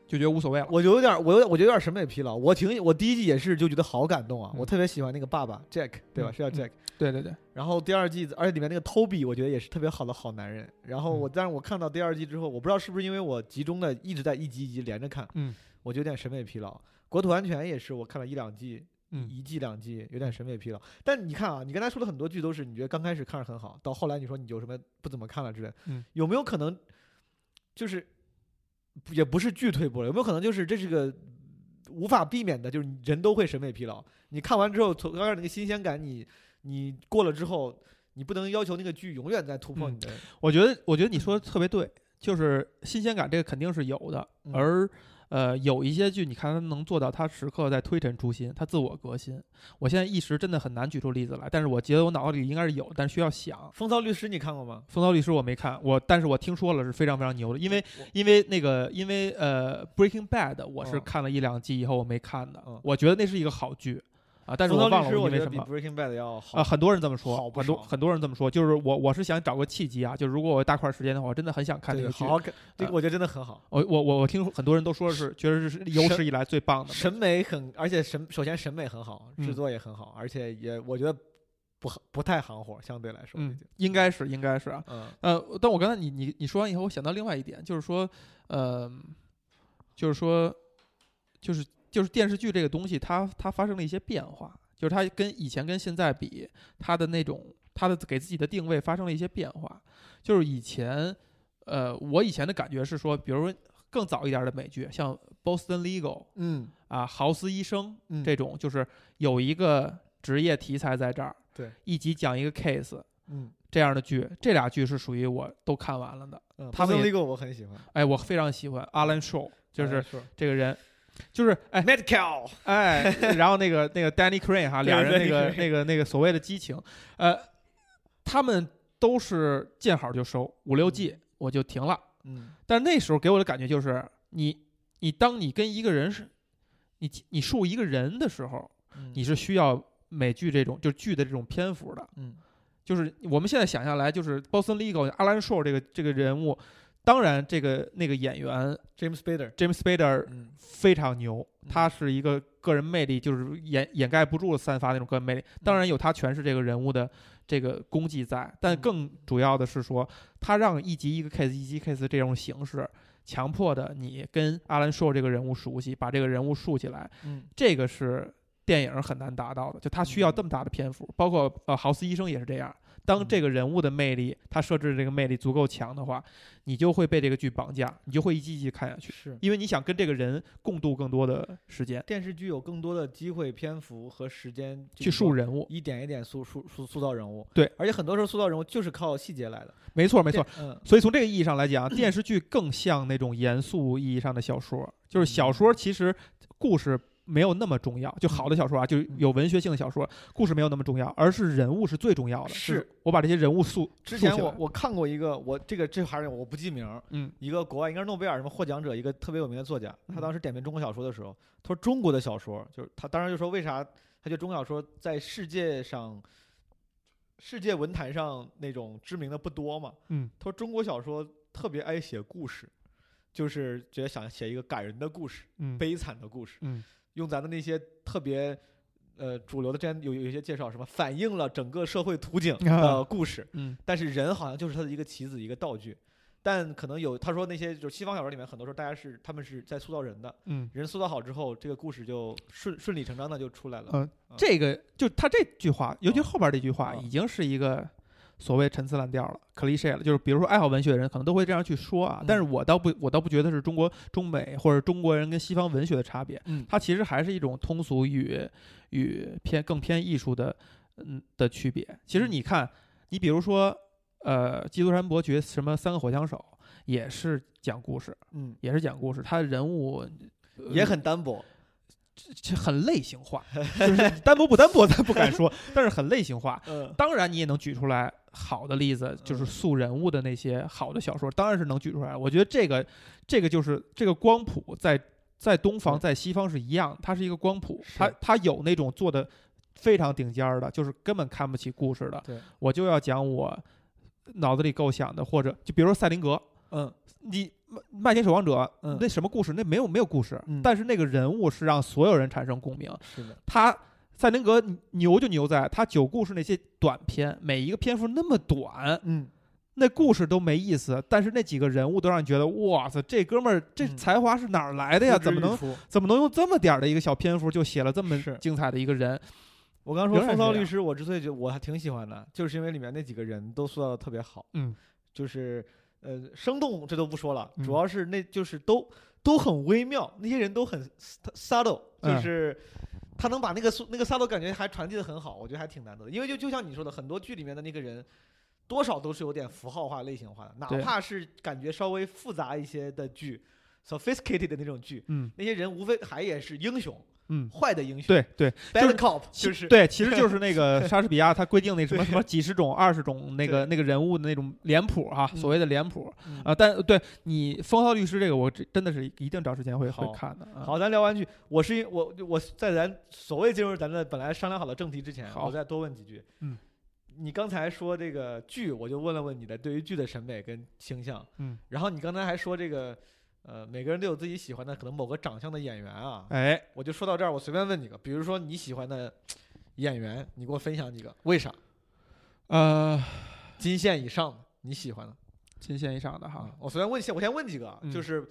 就觉得无所谓了。我就有点，我有点，我觉得有点审美疲劳。我挺，我第一季也是就觉得好感动啊，嗯我特别喜欢那个爸爸 Jack，对吧？嗯是叫嗯 Jack。对对对，然后第二季，而且里面那个 Toby，我觉得也是特别好的好男人。然后我，嗯但是我看到第二季之后，我不知道是不是因为我集中的一直在一集一集连着看，嗯我就有点审美疲劳。国土安全也是，我看了一两季，嗯一季两季，有点审美疲劳。但你看啊，你刚才说的很多剧都是你觉得刚开始看着很好，到后来你说你有什么不怎么看了之类的，嗯有没有可能就是也不是剧退步了？有没有可能就是这是个无法避免的，就是人都会审美疲劳。你看完之后，从刚开始那个新鲜感你，你过了之后，你不能要求那个剧永远在突破嗯你的。我觉得我觉得你说的特别对，就是新鲜感这个肯定是有的，嗯而呃有一些剧你看他能做到，他时刻在推陈出新，他自我革新。我现在一时真的很难举出例子来，但是我觉得我脑子里应该是有，但是需要想。风骚律师你看过吗？风骚律师我没看，我但是我听说了是非常非常牛的，因为因为那个因为呃 Breaking Bad 我是嗯看了一两季以后我没看的，嗯我觉得那是一个好剧啊，但是我忘了因为什么。Breaking Bad 要好啊，很多人这么说，很多很多人这么说，就是我我是想找个契机啊，就如果我有大块时间的话，我真的很想看这个剧。好好看，这个呃我觉得真的很好。我我我我听很多人都说是觉得这是有史以来最棒的。审美很，而且审首先审美很好，制嗯作也很好，而且也我觉得不不太行活，相对来说嗯，应该是应该是啊。嗯呃，但我刚才你你你说完以后，我想到另外一点，就是说，呃，就是说，就是就是电视剧这个东西，它它发生了一些变化，就是它跟以前跟现在比，它的那种它的给自己的定位发生了一些变化。就是以前，呃，我以前的感觉是说，比如说更早一点的美剧，像《Boston Legal》嗯啊，《豪斯医生》嗯这种，就是有一个职业题材在这儿，对，一集讲一个 case 嗯这样的剧，这俩剧是属于我都看完了的。嗯，他们也 Legal 我很喜欢，哎，我非常喜欢 Alan Shaw，就是是这个人，就是哎 Metcal，哎，然后那个那个 Danny Crane 哈，对俩人那个那个那个所谓的激情，呃，他们都是见好就收，五六季我就停了。嗯但那时候给我的感觉就是，你你当你跟一个人是，你你树一个人的时候，嗯你是需要美剧这种就剧的这种篇幅的。嗯就是我们现在想下来，就是 Boston Legal 阿兰硕这个这个人物，当然这个那个演员 James Spader，James Spader 嗯非常牛，他是一个个人魅力，就是掩掩盖不住的散发那种个人魅力。当然有他诠释这个人物的这个功绩在，但嗯更主要的是说，他让一集一个 case 一集 case 这种形式，强迫的你跟阿兰硕这个人物熟悉，把这个人物竖起来，嗯这个是电影很难达到的，就他需要这么大的篇幅，包括呃豪斯医生也是这样。当这个人物的魅力，他设置的这个魅力足够强的话，你就会被这个剧绑架，你就会一集一集看下去。是。因为你想跟这个人共度更多的时间，电视剧有更多的机会、篇幅和时间去塑，人物。一点一点塑塑塑塑造人物。对，而且很多时候塑造人物就是靠细节来的。没错，没错。嗯，所以从这个意义上来讲，电视剧更像那种严肃意义上的小说，就是小说其实故事没有那么重要，就好的小说啊，就有文学性的小说，故事没有那么重要，而是人物是最重要的。是是我把这些人物塑之前我我看过一个，我这个这还是我不记名，嗯一个国外应该是诺贝尔什么获奖者，一个特别有名的作家，他嗯。当时点评中国小说的时候，他说中国的小说就是他当时就说为啥他觉得中国小说在世界上，世界文坛上那种知名的不多嘛，嗯。他说中国小说特别爱写故事，就是觉得想写一个感人的故事、嗯。悲惨的故事，嗯用咱的那些特别。呃，主流的之前有有一些介绍，什么反映了整个社会图景 的故事，嗯但是人好像就是他的一个棋子，一个道具。但可能有他说那些就是西方小说里面，很多时候大家是他们是在塑造人的，嗯人塑造好之后，这个故事就顺顺理成章的就出来了。嗯，这个就他这句话，尤其后边这句话，嗯已经是一个所谓陈词滥调了，cliche 了。就是比如说爱好文学的人可能都会这样去说啊，但是嗯我倒不，我倒不觉得是中国中美或者中国人跟西方文学的差别，嗯它其实还是一种通俗与与偏更偏艺术的嗯的区别。其实嗯你看，你比如说呃《基督山伯爵》什么三个火枪手，也是讲故事，嗯，也是讲故事，他的人物。呃也很单薄。这很类型化，就是单薄不单薄咱不敢说，但是很类型化。嗯当然，你也能举出来好的例子，就是嗯塑人物的那些好的小说，当然是能举出来。我觉得这个，这个就是这个光谱在在东方在西方是一样，它是一个光谱，它它有那种做的非常顶尖儿的，就是根本看不起故事的，对，我就要讲我脑子里构想的，或者就比如说赛林格，嗯你麦麦田守望者，嗯那什么故事？那没有没有故事，嗯但是那个人物是让所有人产生共鸣。是的，他赛林格牛就牛在他九故事那些短篇，每一个篇幅那么短，嗯那故事都没意思，但是那几个人物都让你觉得，哇塞，这哥们儿这嗯才华是哪儿来的呀？怎么能怎么能用这么点儿的一个小篇幅就写了这么是精彩的一个人？我刚刚说《仍然是这样风骚律师》，我之所以觉得我还挺喜欢的，就是因为里面那几个人都塑造的特别好。嗯，就是呃生动，这都不说了，嗯主要是那就是都都很微妙，那些人都很 subtle，就嗯是他能把那个速那个 subtle 感觉还传递的很好，我觉得还挺难得的。因为就就像你说的，很多剧里面的那个人。多少都是有点符号化、类型化的，哪怕是感觉稍微复杂一些的剧，sophisticated 的那种剧，嗯那些人无非还也是英雄，嗯，坏的英雄，对对就是对，其实就是那个 莎士比亚他规定那什么什么几十种、二十种那个那个人物的那种脸谱哈，嗯所谓的脸谱嗯啊。但对你《风骚律师》这个，我真真的是一定找时间会会好看的。啊。好，咱聊完剧，我是因我我在咱所谓进入咱的本来商量好的正题之前，我再多问几句。嗯，你刚才说这个剧，我就问了问你的对于剧的审美跟倾向。嗯，然后你刚才还说这个，呃，每个人都有自己喜欢的可能某个长相的演员啊。哎，我就说到这儿，我随便问几个，比如说你喜欢的演员，你给我分享几个，为啥？呃，金线以上的你喜欢的金线以上的哈啊，，我随便问先，我先问几个就是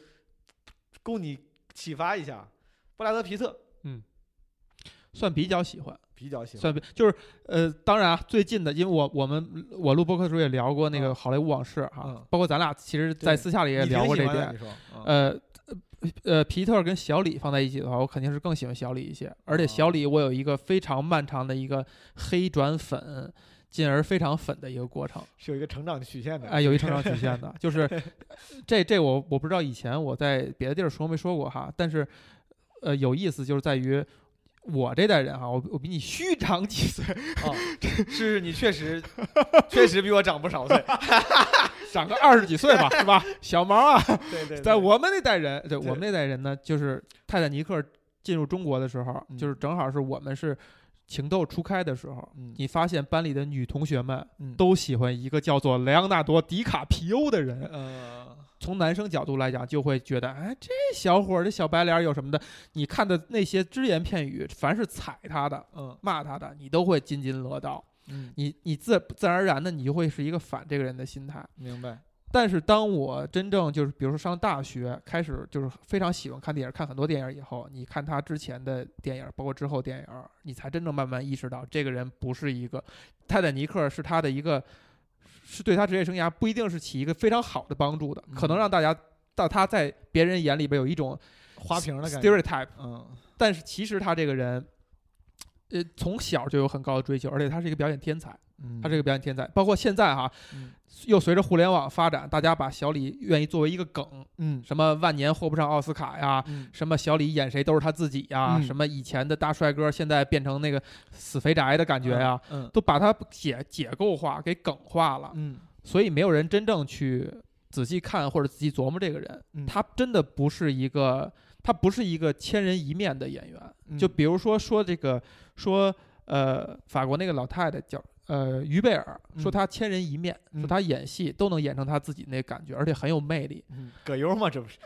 供你启发一下。布拉德皮特算比较喜欢，比较喜欢，算就是呃，当然啊，最近的，因为我我们我录播客的时候也聊过那个嗯好莱坞往事哈，嗯包括咱俩其实，在私下里也聊过这点呃呃，皮特跟小李放在一起的话，我肯定是更喜欢小李一些。而且小哦李我有一个非常漫长的一个黑转粉，进而非常粉的一个过程。是有一个成长曲线的。哎，有一成长曲线的，就是这这我我不知道以前我在别的地儿说没说过哈，但是呃有意思就是在于我这代人哈，我我比你虚长几岁，啊，是你确实确实比我长不少岁。长个二十几岁吧，是吧？小毛啊，对对，在我们那代人，对对我们那代人呢，就是泰坦尼克进入中国的时候，嗯就是正好是我们是情窦初开的时候，嗯你发现班里的女同学们嗯都喜欢一个叫做莱昂纳多·迪卡皮欧的人。呃从男生角度来讲，就会觉得，哎，这小伙儿这小白脸儿有什么的？你看的那些只言片语，凡是踩他的、嗯骂他的，你都会津津乐道。嗯，你你自自然而然的，你就会是一个反这个人的心态。明白。但是当我真正就是，比如说上大学，开始就是非常喜欢看电影，看很多电影以后，你看他之前的电影，包括之后电影，你才真正慢慢意识到，这个人不是一个泰坦尼克是他的一个，是对他职业生涯不一定是起一个非常好的帮助的，可能嗯。让大家到他在别人眼里边有一种花瓶的感觉。stereotype，嗯。但是其实他这个人，呃，从小就有很高的追求，而且他是一个表演天才，嗯，他是一个表演天才，包括现在哈，嗯。又随着互联网发展，大家把小李愿意作为一个梗，嗯。什么万年获不上奥斯卡呀，嗯。什么小李演谁都是他自己呀，嗯。什么以前的大帅哥现在变成那个死肥宅的感觉呀，嗯。都把他解解构化，给梗化了，嗯。所以没有人真正去仔细看或者仔细琢磨这个人，嗯。他真的不是一个，他不是一个千人一面的演员。嗯。就比如说说这个说呃法国那个老太太叫呃于贝尔，说嗯她千人一面，嗯说他演戏都能演成他自己那感觉，而且很有魅力。嗯葛优嘛，这不是？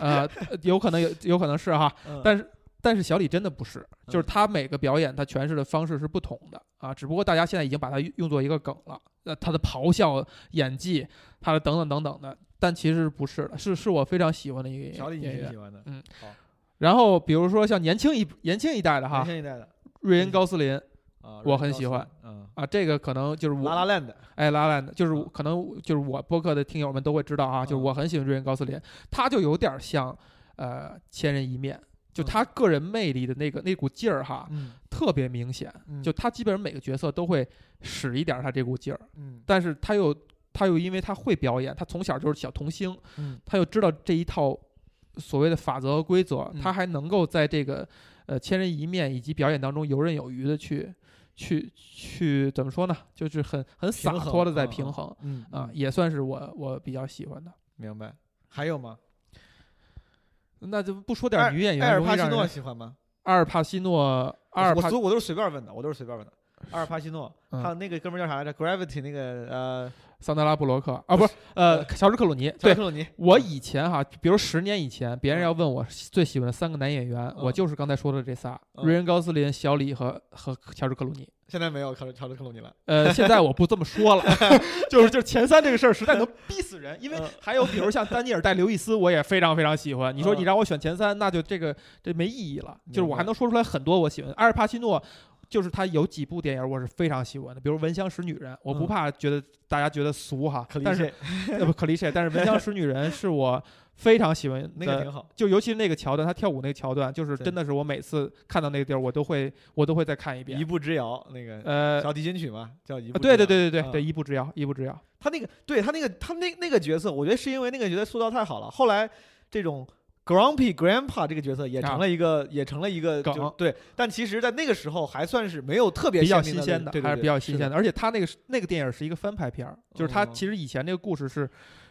呃，有可能有有可能是哈，嗯但是但是小李真的不是，就是他每个表演他诠释的方式是不同的啊，只不过大家现在已经把它用作一个梗了。那，他的咆哮演技，他的等等等等的，但其实不是的，是是我非常喜欢的一个小李你演员挺喜。欢的，嗯好，然后比如说像年轻一年轻一代的哈年，轻一代的瑞恩高斯林啊，我很喜欢，嗯，啊，这个可能就是我拉拉烂的，哎，拉烂的，就是嗯可能就是我播客的听友们都会知道啊，就是嗯我很喜欢瑞恩高斯林，他就有点像呃千人一面，就嗯他个人魅力的那个那股劲儿哈，嗯特别明显，嗯就他基本上每个角色都会使一点他这股劲儿，嗯但是他又他又因为他会表演，他从小就是小童星，嗯他又知道这一套所谓的法则和规则，嗯他还能够在这个呃千人一面以及表演当中游刃有余的去去去怎么说呢？就是很很洒脱的在嗯平衡嗯啊，嗯也算是我我比较喜欢的。明白。还有吗？那就不说埃点女演员，埃尔帕西诺喜欢吗？阿尔帕西诺，阿尔帕我所我都是随便问的，我都是随便问的。阿尔帕西诺，嗯还有那个哥们儿叫啥来着？Gravity 那个呃，桑德拉布洛克啊，不是呃乔治克鲁尼。对乔治克鲁尼。我以前哈，比如十年以前，别人嗯要问我最喜欢的三个男演员，我嗯就是刚才说的这仨：嗯瑞恩高斯林、小李和和乔治克鲁尼。现在没有乔治乔治克鲁尼了。呃，现在我不这么说了，就是就是前三这个事儿实在能 逼死人，因为嗯还有比如像丹尼尔戴刘易斯，我也非常非常喜欢。你说嗯你让我选前三，那就这个这没意义了。就是我还能说出来很多我喜欢的。阿尔帕西诺，就是他有几部电影我是非常喜欢的，比如《闻香识女人》，我不嗯怕觉得大家觉得俗哈，但是不可理解，但是《闻香识女人》是我非常喜欢的。那个挺好。就尤其是那个桥段，他跳舞那个桥段，就是真的是我每次看到那个地儿，我都会我都会再看一遍一遍。步之遥那个呃，小提琴曲嘛，叫一步啊对。对对对对对，嗯一步之遥，一步之遥。他那个对他那个他那那个角色，我觉得是因为那个角色塑造太好了。后来这种 Grumpy Grandpa 这个角色也成啊了一个，也成了一个梗对。但其实，在那个时候还算是没有特别比较新鲜的，对对对还是比较新鲜的。的。而且他那个是那个电影是一个翻拍片儿，就是他哦其实以前那个故事是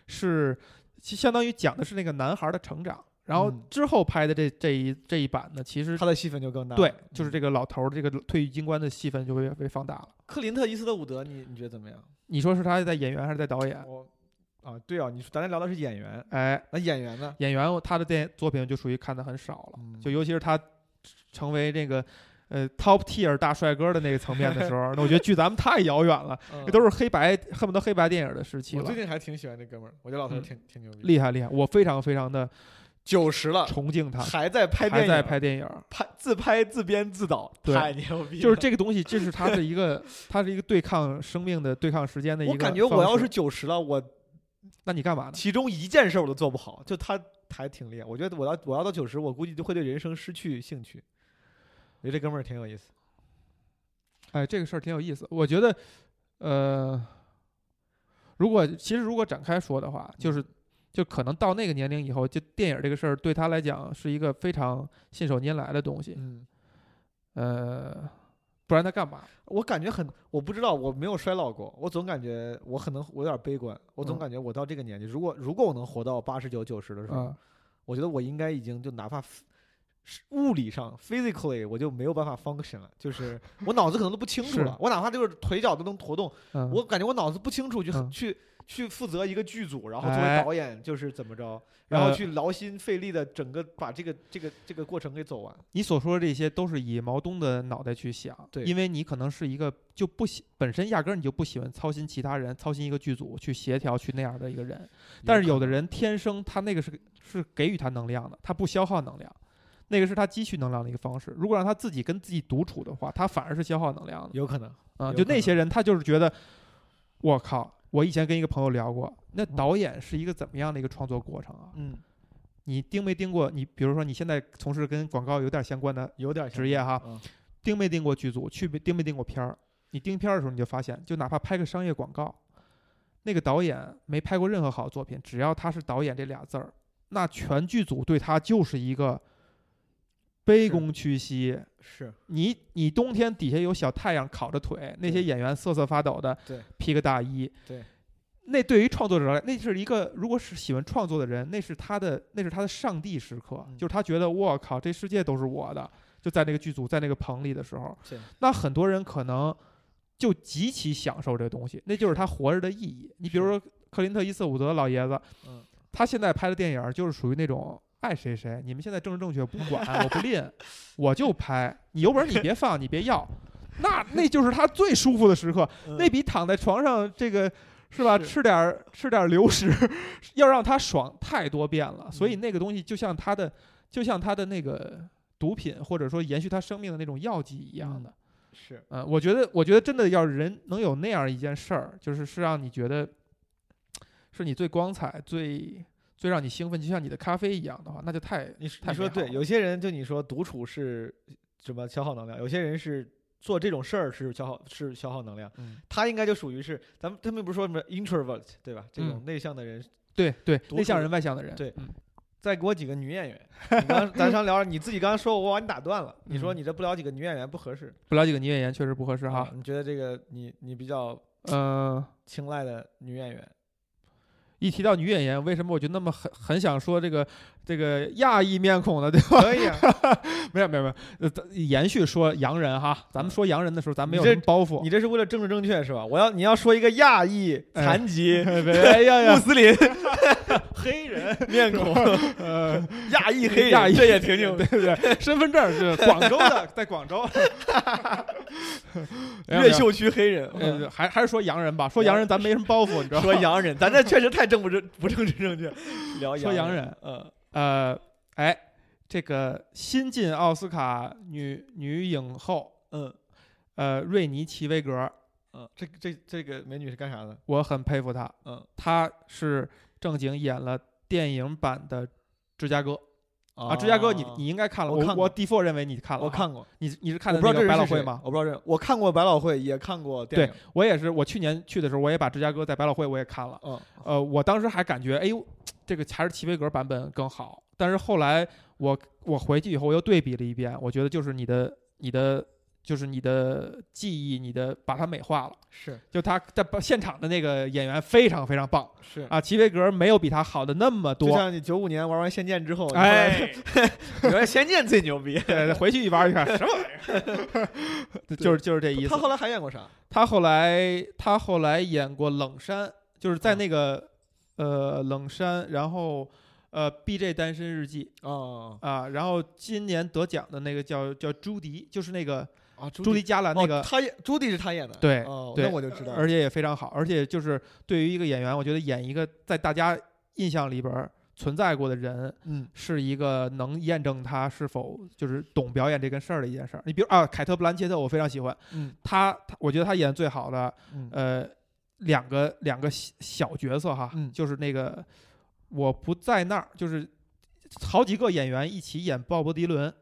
是其相当于讲的是那个男孩的成长，然后嗯之后拍的这这一这一版呢，其实他的戏份就更大了。对，就是嗯这个老头儿这个退役军官的戏份就会被放大了。克林特·伊斯特伍德，你你觉得怎么样？你说是他在演员还是在导演？我啊，对啊，你说咱俩聊的是演员，哎，那演员呢？演员他的电影作品就属于看的很少了，嗯就尤其是他成为这个呃 top tier 大帅哥的那个层面的时候，那我觉得距咱们太遥远了，嗯这都是黑白恨不得黑白电影的时期了我最。近还挺喜欢这哥们儿，我觉得老头挺挺牛逼，厉害厉害，我非常非常的九十了崇敬他，还在拍电影，还在拍电影。拍自拍自编自导，对太牛逼了。就是这个东西，这是他的一个，他是一个对抗生命的、对抗时间的一个我。感觉我要是九十了，我那你干嘛呢？其中一件事儿我都做不好，就他还挺厉害。我觉得我要我要到九十，我估计就会对人生失去兴趣。我觉得这哥们儿挺有意思。哎，这个事儿挺有意思。我觉得，呃，如果其实如果展开说的话，就是就可能到那个年龄以后，就电影这个事儿对他来讲是一个非常信手拈来的东西。嗯，呃，不然他干嘛？我感觉很，我不知道，我没有衰老过，我总感觉我可能我有点悲观，我总嗯感觉我到这个年纪，如果如果我能活到八十九九十的时候，啊，我觉得我应该已经就哪怕是物理上 physically 我就没有办法 function 了，就是 我脑子可能都不清楚了，我哪怕就是腿脚都能活动，嗯，我感觉我脑子不清楚，就嗯。去去负责一个剧组，然后作为哎导演就是怎么着，然后呃去劳心费力的整个把这个这个这个过程给走完。你所说的这些都是以毛东的脑袋去想，对因为你可能是一个就不喜本身压根儿你就不喜欢操心其他人，操心一个剧组去协调去那样的一个人。但是有的人天生他那个是是给予他能量的，他不消耗能量，那个是他积蓄能量的一个方式。如果让他自己跟自己独处的话，他反而是消耗能量的。有可能，啊、有可能就那些人，他就是觉得，我靠，我以前跟一个朋友聊过，那导演是一个怎么样的一个创作过程啊？嗯，你盯没盯过？你比如说你现在从事跟广告有点相关的有点职业哈，嗯盯没盯过剧组？去没盯没盯过片儿？你盯片儿的时候，你就发现，就哪怕拍个商业广告，那个导演没拍过任何好作品，只要他是导演这俩字儿，那全剧组对他就是一个卑躬屈膝。是。你你冬天底下有小太阳烤着腿，那些演员瑟瑟发抖的对。披个大衣，对，那对于创作者来，那是一个如果是喜欢创作的人，那是他的那是他的上帝时刻，嗯。就是他觉得我靠，这世界都是我的，就在那个剧组在那个棚里的时候，那很多人可能就极其享受这个东西，那就是他活着的意义。你比如说克林特伊斯伍德老爷子，嗯。他现在拍的电影就是属于那种爱谁谁，你们现在政治正确不管，我不吝，我就拍，你有本事你别放，你别要，那那就是他最舒服的时刻，那比躺在床上这个是吧，是？吃点儿吃点儿流食，要让他爽太多遍了，所以嗯那个东西就像他的就像他的那个毒品，或者说延续他生命的那种药剂一样的。是。嗯，我觉得，我觉得真的要是人能有那样一件事儿，就是是让你觉得是你最光彩、最最让你兴奋，就像你的咖啡一样的话，那就太你你说对，有些人就你说独处是什么消耗能量，有些人是做这种事儿是消耗是消耗能量，嗯，他应该就属于是咱们他们不是说什么 introvert 对吧？这种嗯内向的人，对对，独内向人、外向的人，对嗯再给我几个女演员。你刚咱刚聊，你自己刚刚说我把你打断了，你说嗯你这不聊几个女演员不合适不聊几个女演员确实不合适哈啊？。你觉得这个你你比较嗯、青睐的女演员？一提到女演员，为什么我就那么很很想说这个这个亚裔面孔的？对吧？可以啊，没有没有没有，呃，咱延续说洋人哈，咱们说洋人的时候，咱没有什么包袱。你这是为了政治正确是吧？我要你要说一个亚裔、哎残疾、哎呀呀穆，斯林 黑人，面孔、呃，亚裔黑人，亚裔这也挺牛对。对对，身份证是广州的，在广州。越秀区黑人，呃，还还是说洋人吧，说洋人咱没什么包袱，你知道吗？说洋人，咱这确实太正不正不政治正确。聊说洋人人，嗯，呃，哎，这个新晋奥斯卡女女影后，嗯呃，瑞妮奇维格，嗯，这这这个美女是干啥的？我很佩服她。嗯她是正经演了电影版的芝加哥啊，芝芝加哥你你应该看了，我我看过我 default 认为你看了，我，看过，你你是看的那个百老汇吗？我不知道这，我看过百老汇，也看过电对影。我也是，我去年去的时候，我也把芝加哥在百老汇我也看了。嗯，呃，我当时还感觉，哎呦，这个还是齐威格版本更好。但是后来我我回去以后，我又对比了一遍，我觉得就是你的你的就是你的记忆，你的把它美化了。是就他在现场的那个演员非常非常棒是，啊，齐威格没有比他好的那么多。就像你九五年玩完《仙剑》之后，哎，原来《仙剑》最牛逼。对，回去一玩一看，什么玩意儿？就是就是这意思他。后来还演过啥？他后来他后来演过冷山，就是在嗯那个、呃冷山，然后呃 B.J. 单身日记哦啊，然后今年得奖的那个叫叫朱迪，就是那个啊，朱迪加兰那个，哦他演朱迪是他演的。对哦，对那我就知道。而且也非常好，而且就是对于一个演员，我觉得演一个在大家印象里边存在过的人，嗯是一个能验证他是否就是懂表演这件事儿的一件事儿。你比如啊，凯特·布兰切特，我非常喜欢嗯他，他我觉得他演的最好的嗯呃，两个两个小小角色哈，嗯就是那个我不在那儿，就是好几个演员一起演鲍勃迪伦，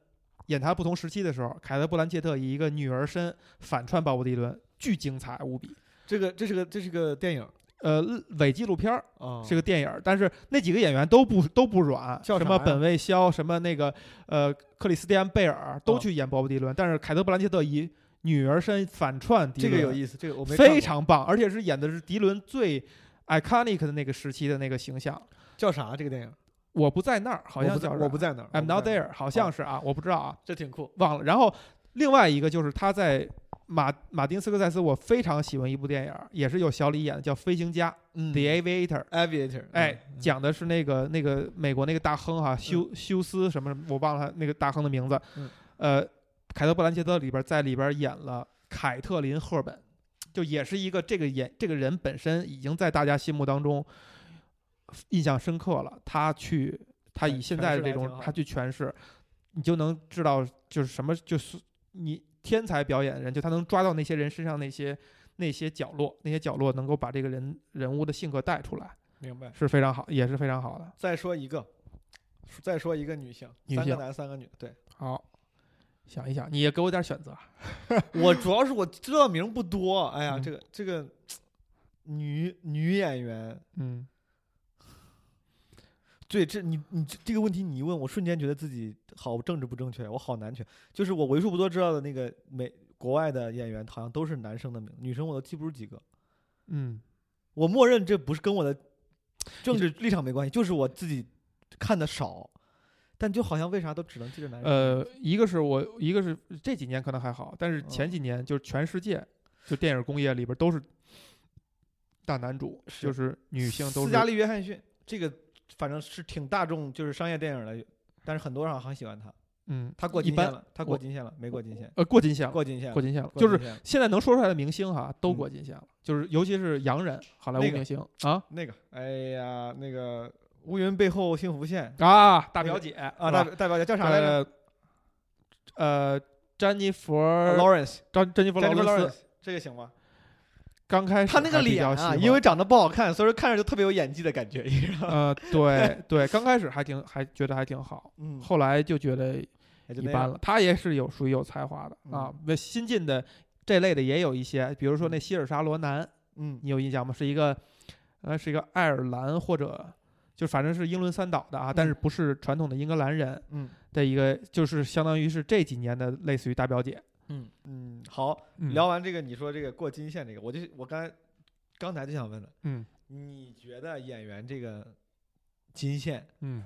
演他不同时期的时候，凯特·布兰切特以一个女儿身反串鲍勃迪伦，巨精彩无比。这个这是个这是个电影呃，伪纪录片儿啊，是个电影儿，但是那几个演员都不都不软，叫什么本卫肖，什么那个呃克里斯蒂安贝尔都哦去演鲍勃迪伦，但是凯特·布兰切特以女儿身反串迪这伦，个有意思，这个我没看过非常棒，而且是演的是迪伦最 iconic 的那个时期的那个形象。叫啥这个电影？我不在那儿，好像我不在叫在我不在那儿，I'm 我 not 在那儿 there，好像是啊，我不知道啊，这挺酷。忘了。然后另外一个就是他在马马丁斯科塞斯，我非常喜欢一部电影，也是有小李演的，叫《飞行家》嗯 The Aviator。Aviator，哎，嗯讲的是那个那个美国那个大亨哈休休斯什么什么，我忘了他那个大亨的名字。嗯呃，凯特·布兰切特里边在里边演了凯特琳·赫本，就也是一个这个演这个人本身已经在大家心目当中印象深刻了。他去他以现在的这种他去诠释，你就能知道就是什么就是你天才表演的人，就他能抓到那些人身上那些那些角落，那些角落能够把这个人人物的性格带出来。明白。是非常好，也是非常好的。再说一个，再说一个女性，女性三个男三个女。对好，想一想，你也给我点选择。我主要是我知道名不多，哎呀，嗯这个这个女女演员，嗯，对，这你你这这个问题你一问我，瞬间觉得自己好政治不正确，我好难选。就是我为数不多知道的那个美国外的演员，好像都是男生的名，女生我都记不住几个。嗯，我默认这不是跟我的政治立场没关系，就是我自己看的少，但就好像为啥都只能记着男生。呃，一个是我，一个是这几年可能还好，但是前嗯几年就是全世界就电影工业里边都是大男主，是就是女性都是斯嘉丽·约翰逊，这个反正是挺大众，就是商业电影的，但是很多人好像很喜欢他。嗯，他过一般金线了，他过我金线了，没过金线，呃过金线了，过金线了，过金线了，就是现在能说出来的明星哈都嗯过金线了，就是尤其是洋人好莱坞明星啊那个，哎呀，那个乌云背后幸福线啊，大表姐啊，大大表姐叫啥来着呃，詹妮弗啊儿？Lawrence，詹詹妮弗劳伦斯 Lawrence，这个行吗？刚开始他那个脸啊，因为长得不好看，所以说看着就特别有演技的感觉，呃，对对，刚开始还挺还觉得还挺好，嗯，后来就觉得。一般了。他也是有属于有才华的啊，那新进的这类的也有一些，比如说那希尔莎罗南，嗯你有印象吗？是一个呃是一个爱尔兰或者就反正是英伦三岛的啊，但是不是传统的英格兰人嗯的一个，就是相当于是这几年的类似于大表姐。嗯嗯，好，嗯聊完这个，你说这个过金线这个，我就我刚才刚才就想问了，嗯你觉得演员这个金线，嗯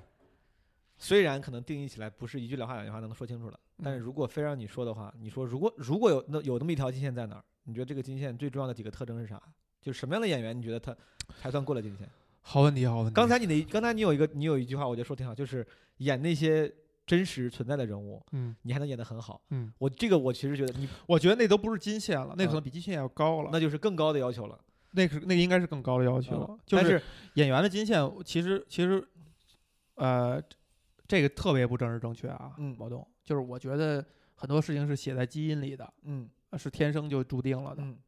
虽然可能定义起来不是一句两话两句话能说清楚了，但是嗯如果非让你说的话，你说如果如果有那有那么一条金线在哪儿，你觉得这个金线最重要的几个特征是啥？就什么样的演员你觉得他才算过了金线？好问题，好问题。刚才你的刚才你有一个你有一句话，我觉得说挺好，就是演那些真实存在的人物，嗯你还能演得很好。嗯，我这个我其实觉得你我觉得那都不是金线了，那可能啊比金线要高了。那就是更高的要求了。那是那个应该是更高的要求了，就但是演员的金线，其实其实，呃，这个特别不政治正确啊，嗯毛东，就是我觉得很多事情是写在基因里的，嗯是天生就注定了的。嗯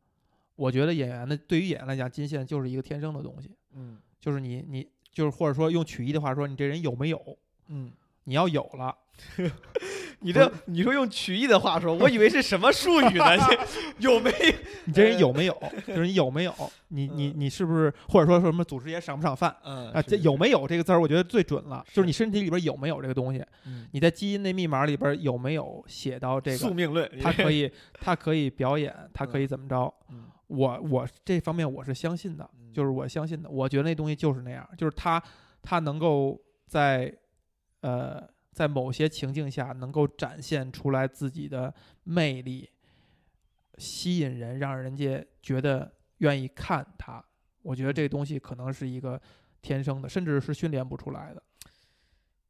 我觉得演员的对于演员来讲，金线就是一个天生的东西，嗯就是你你就是或者说用曲艺的话说，你这人有没有？嗯，你要有了，你这你说用曲艺的话说，我以为是什么术语呢？有没有？你这人有没有？就是你有没有？你你嗯你是不是或者说说什么祖师爷赏不赏饭？嗯啊，这有没有这个字儿，我觉得最准了，就是是你身体里边有没有这个东西，嗯你在基因那密码里边有没有写到这个？宿命论？他可以，他可以表演，他可以怎么着？嗯我我这方面我是相信的，嗯就是我相信的，我觉得那东西就是那样，就是他他能够在呃在某些情境下能够展现出来自己的魅力，吸引人，让人家觉得愿意看他。我觉得这东西可能是一个天生的，甚至是训练不出来的。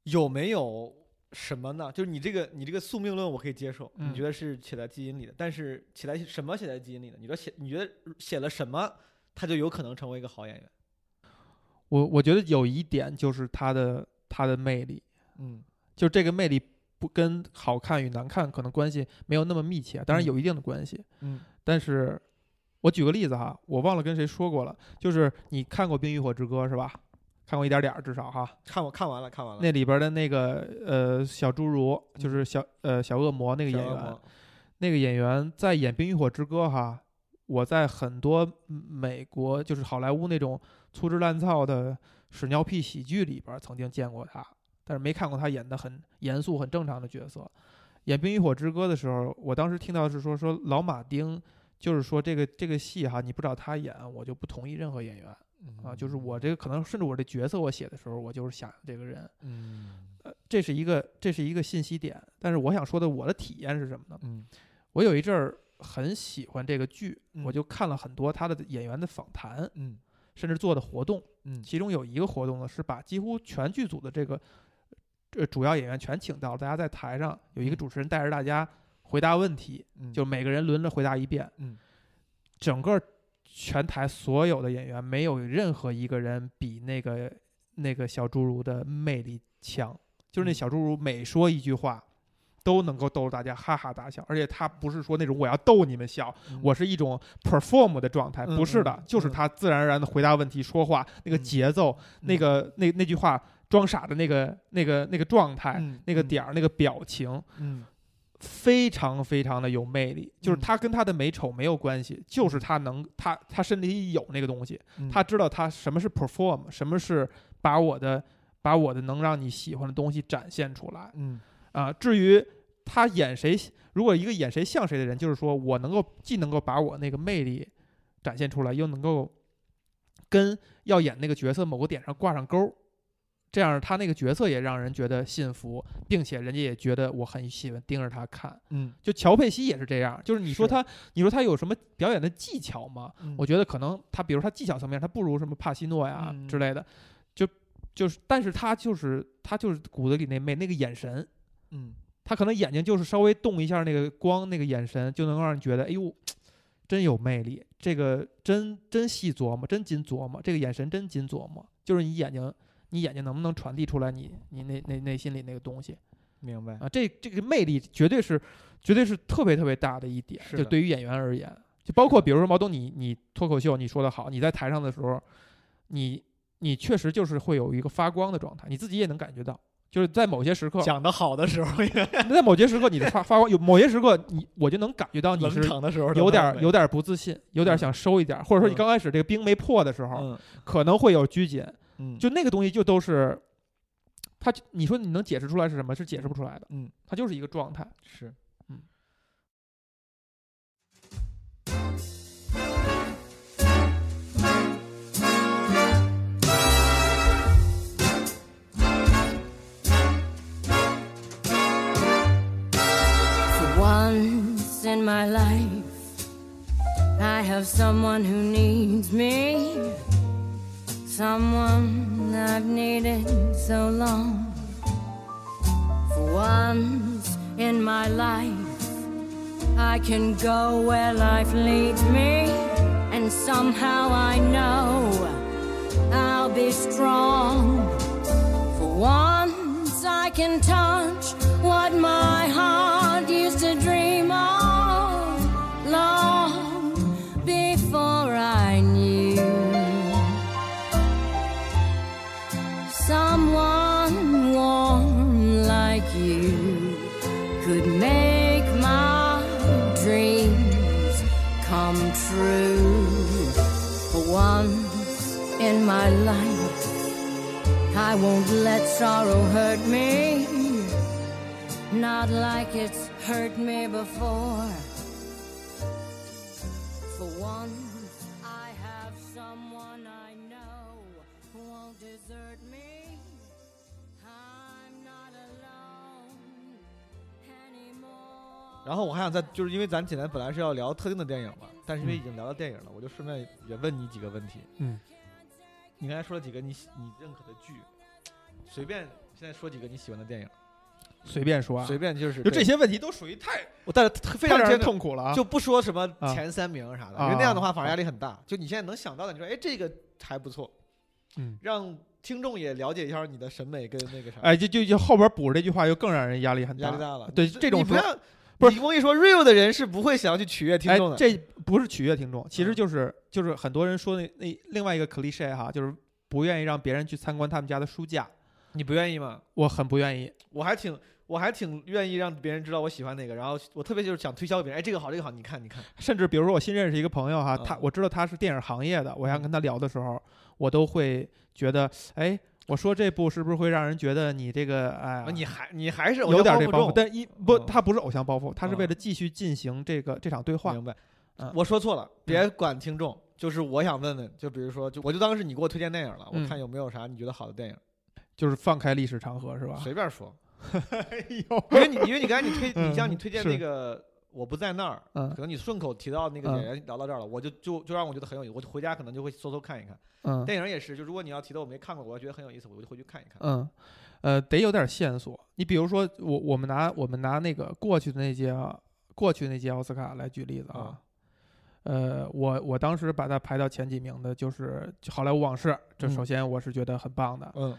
有没有什么呢？就是你这个你这个宿命论我可以接受，嗯你觉得是写在基因里的，但是写在什么写在基因里的？你说写你觉得写了什么，他就有可能成为一个好演员？我我觉得有一点就是他的他的魅力，嗯就这个魅力不跟好看与难看可能关系没有那么密切，当然嗯有一定的关系。嗯但是我举个例子哈，我忘了跟谁说过了，就是你看过《冰与火之歌》是吧？看过一点点儿至少哈。看我看完了看完了。那里边的那个呃小侏儒，就是小呃小恶魔那个演员那个演员在演《冰与火之歌》哈，我在很多美国就是好莱坞那种粗制滥造的屎尿屁喜剧里边曾经见过他，但是没看过他演的很严肃、很正常的角色。演《冰与火之歌》的时候，我当时听到是说说老马丁，就是说这个这个戏哈，你不找他演，我就不同意任何演员。啊，就是我这个可能甚至我这角色我写的时候，我就是想这个人，嗯。呃，这是一个这是一个信息点。但是我想说的，我的体验是什么呢？嗯。我有一阵儿很喜欢这个剧，嗯。我就看了很多他的演员的访谈，嗯。甚至做的活动。嗯。其中有一个活动呢，是把几乎全剧组的这个呃主要演员全请到了，大家在台上有一个嗯。主持人带着大家回答问题，嗯，就每个人轮着回答一遍。嗯。整个全台所有的演员没有任何一个人比那个那个小侏儒的魅力强，就是那嗯。小侏儒每说一句话。都能够逗得大家哈哈大笑，而且他不是说那种我要逗你们笑，嗯。我是一种 perform 的状态，嗯不是的嗯，就是嗯。他自然而然的回答问题、说话那个嗯。节奏、那个那那句话装傻的那个那个那个状态、嗯那个点儿、那个表情，嗯非常非常的有魅力。就是嗯他跟他的美丑没有关系，就是他能他他身体里有那个东西，嗯他知道他什么是 perform，什么是把我的把我的能让你喜欢的东西展现出来嗯啊。至于他演谁，如果一个演谁像谁的人，就是说我能够既能够把我那个魅力展现出来，又能够跟要演那个角色某个点上挂上钩儿，这样他那个角色也让人觉得信服，并且人家也觉得我很喜欢盯着他看。嗯就乔佩西也是这样，就是你说他，你说他有什么表演的技巧吗？嗯我觉得可能他，比如他技巧层面，他不如什么帕西诺呀嗯之类的，就就是，但是他就是他就是骨子里那魅那个眼神，嗯他可能眼睛就是稍微动一下那个光，那个眼神就能让人觉得，哎呦，真有魅力，这个真真细琢磨，真精琢磨，这个眼神真精琢磨，就是你眼睛，你眼睛能不能传递出来你你那那内心里那个东西明白啊？这这个魅力绝对是绝对是特别特别大的一点，就对于演员而言，就包括比如说毛东你，你脱口秀你说的好，你在台上的时候，你你确实就是会有一个发光的状态，你自己也能感觉到。就是在某些时刻，讲的好的时候，在某些时刻你的发发光，有某些时刻你我就能感觉到你冷是场的时候有点儿有点儿不自信，有点想收一点儿，或者说你嗯刚开始这个冰没破的时候，嗯可能会有拘谨，嗯就那个东西就都是，它你说你能解释出来是什么？是解释不出来的，嗯它就是一个状态。是嗯。For once in my life, I have someone who needs me. Someone I've needed so long. For once in my life, I can go where life leads me. And somehow I know I'll be strong. For once I can touch what my heart used to dream of long For once in my life, I won't let sorrow hurt me. Not like it's hurt me before. 然后我还想再，就是因为咱简单本来是要聊特定的电影嘛，但是因为嗯已经聊到电影了，我就顺便也问你几个问题。嗯，你刚才说了几个你喜你认可的剧，随便现在说几个你喜欢的电影，随便说啊，随便就是就这些问题都属于太我带着非常太让人坚定痛苦了啊。就不说什么啊前三名啥的，啊因为那样的话反而压力很大。就你现在能想到的，你说哎这个还不错，嗯，让听众也了解一下你的审美跟那个啥，哎，就就就后边补着这句话，就更让人压力很大。压力大了。对这种不要不是你我跟你说，real 的人是不会想要去取悦听哎众的。，这不是取悦听众，其实嗯就是就是很多人说的那另外一个 cliche 哈，就是不愿意让别人去参观他们家的书架，你不愿意吗？我很不愿意。我还挺我还挺愿意让别人知道我喜欢哪个，然后我特别就是想推销给别人，哎，这个好，这个好，你看，你看，甚至比如说我新认识一个朋友哈，他嗯我知道他是电影行业的，我想跟他聊的时候，我都会觉得，哎，我说这部是不是会让人觉得你这个哎你还你还是有点这包袱？但一不，嗯他不是偶像包袱，他是为嗯了继续进行这个这场对话。明白嗯？我说错了，别管听众，就是我想问问，就比如说，就我就当是你给我推荐电影了，我嗯看有没有啥你觉得好的电影，就是放开历史长河是吧？随便说。哎呦，因为你因为你刚才你推，嗯 你像你推荐那个我不在那儿，嗯可能你顺口提到那个嗯演员聊到这儿了，我就就就让我觉得很有意思，我就回家可能就会搜搜看一看。嗯电影也是，就如果你要提到我没看过，我觉得很有意思，我就回去看一看。嗯，呃，得有点线索。你比如说，我我们拿我们拿那个过去的那届过去那届奥斯卡来举例子啊。呃，我我当时把它排到前几名的就是《好莱坞往事》，这嗯首先我是觉得很棒的。嗯，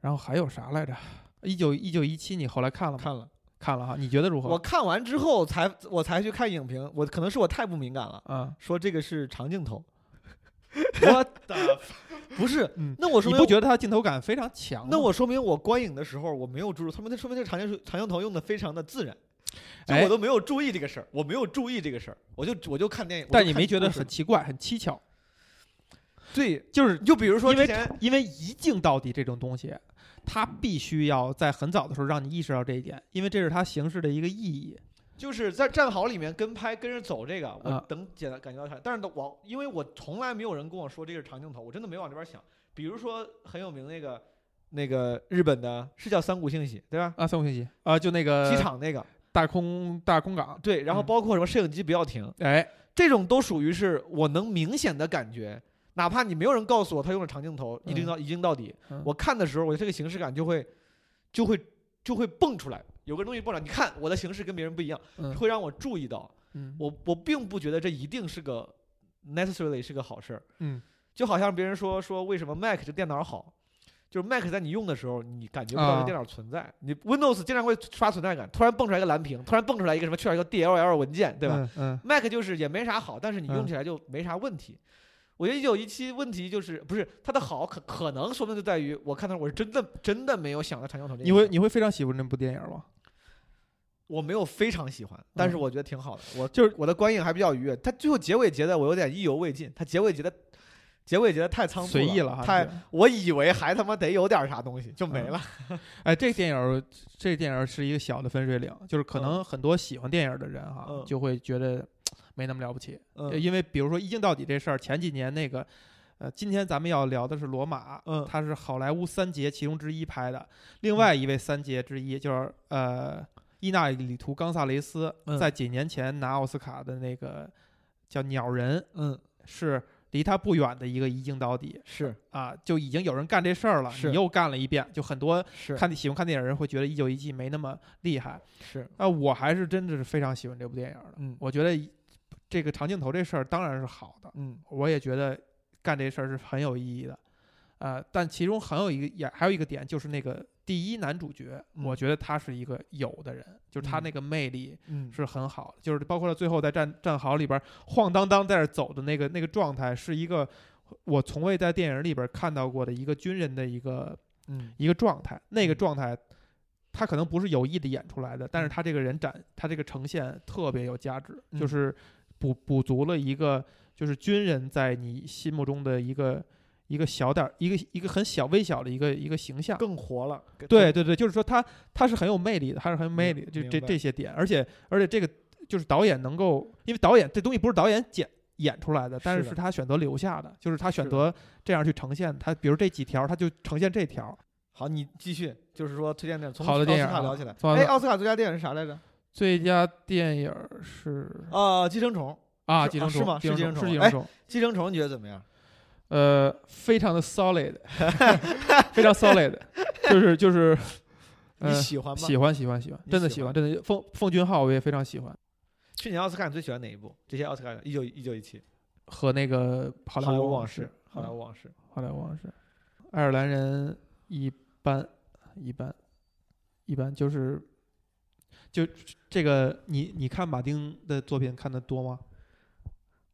然后还有啥来着？一九一九一七，你后来看了吗？看了，看了哈，你觉得如何？我看完之后才我才去看影评，我可能是我太不敏感了，啊，说这个是长镜头，我的，不是。嗯，那我说明你不觉得它镜头感非常强？那我说明我观影的时候我没有注意，说明那说明这长镜长镜头用的非常的自然，我都没有注意这个事儿，我没有注意这个事儿，我就我就看电影。但你没觉得很奇怪、很蹊跷？对？就是就比如说因为因为一镜到底这种东西，它必须要在很早的时候让你意识到这一点，因为这是他形式的一个意义。就是在战壕里面跟拍跟着走这个，我啊等简单感觉到它，但是我因为我从来没有人跟我说这个是长镜头，我真的没往这边想。比如说很有名那个那个日本的，是叫三谷幸喜对吧？啊，三谷幸喜啊，就那个机场那个大空大空港，对，然后嗯包括什么摄影机不要停，哎，这种都属于是我能明显的感觉，哪怕你没有人告诉我他用了长镜头，一镜到一镜到底，嗯我看的时候，我的这个形式感就会就会就会蹦出来，有个东西蹦出来，你看我的形式跟别人不一样，嗯会让我注意到。嗯我我并不觉得这一定是个 necessarily 是个好事儿，嗯就好像别人说说为什么 Mac 这电脑好，就是 Mac 在你用的时候，你感觉不到啊这电脑存在，你 Windows 经常会刷存在感，突然蹦出来一个蓝屏，突然蹦出来一个什么缺少一个 DLL 文件，对吧？？嗯 Mac 就是也没啥好，但是你用嗯起来就没啥问题。我觉得一九一期问题就是不是它的好可可能说明就在于我看到我是真的真的没有想到长镜头这你会你会非常喜欢那部电影吗？我没有非常喜欢，但是嗯我觉得挺好的。我就是我的观影还比较愉悦。它最后结尾结的我有点意犹未尽，它结尾结的结尾结的太仓促随意了。太我以为还他妈得有点啥东西就没嗯了。哎，这电影儿这电影是一个小的分水岭，就是可能很多喜欢电影的人哈，嗯就会觉得 没那么了不起。因为比如说一镜到底这事儿，前几年那个，呃，今天咱们要聊的是罗马，嗯它是好莱坞三杰其中之一拍的，另外一位三杰之一就是呃伊纳里图·冈萨雷斯，嗯。在几年前拿奥斯卡的那个叫《鸟人》，嗯，是离他不远的一个一镜到底是。啊，就已经有人干这事儿了，你又干了一遍，就很多是。看喜欢看电影的人会觉得一九一七没那么厉害。是，啊，我还是真的是非常喜欢这部电影的。嗯。我觉得一这个长镜头这事儿当然是好的，嗯。我也觉得干这事儿是很有意义的。呃，但其中很有一个也还有一个点，就是那个第一男主角，嗯。我觉得他是一个有的人，就是他嗯。那个魅力嗯。是很好的，就是包括他最后在战战壕里边晃荡荡在那儿走的那个那个状态，是一个我从未在电影里边看到过的一个军人的一个嗯。一个状态，那个嗯。状态，他可能不是有意的演出来的，但是嗯。他这个人展，他这个呈现特别有价值，就嗯是补补足了一个就是军人在你心目中的一个一个小点儿，一个一个很小微小的一个一个形象。更活了。对对对，就是说他他是很有魅力的，他是很有魅力的，就这这些点，而且而且这个就是导演能够，因为导演这东西不是导演剪演出来的，但是是他选择留下的，就是他选择这样去呈现，他比如这几条，他就呈现这条。好，你继续，就是说推荐电影，从奥斯卡聊起来。哎，奥斯卡最佳电影是啥来着？最佳电影是啊，寄生虫。啊，寄生虫，啊是吗是寄生虫哎是寄生虫。寄生虫你觉得怎么样？呃，非常的 solid，非常 solid，就是就是，你呃，喜欢吗？喜欢喜欢喜欢，真的喜欢，真的奉奉俊昊我也非常喜欢，去年奥斯卡你最喜欢哪一部？这些奥斯卡一九一九一七，和那个好莱莱坞往事，好莱嗯坞往事。好莱坞往事，爱尔兰人一般一般一般，就是就这个你你看马丁的作品看的多吗？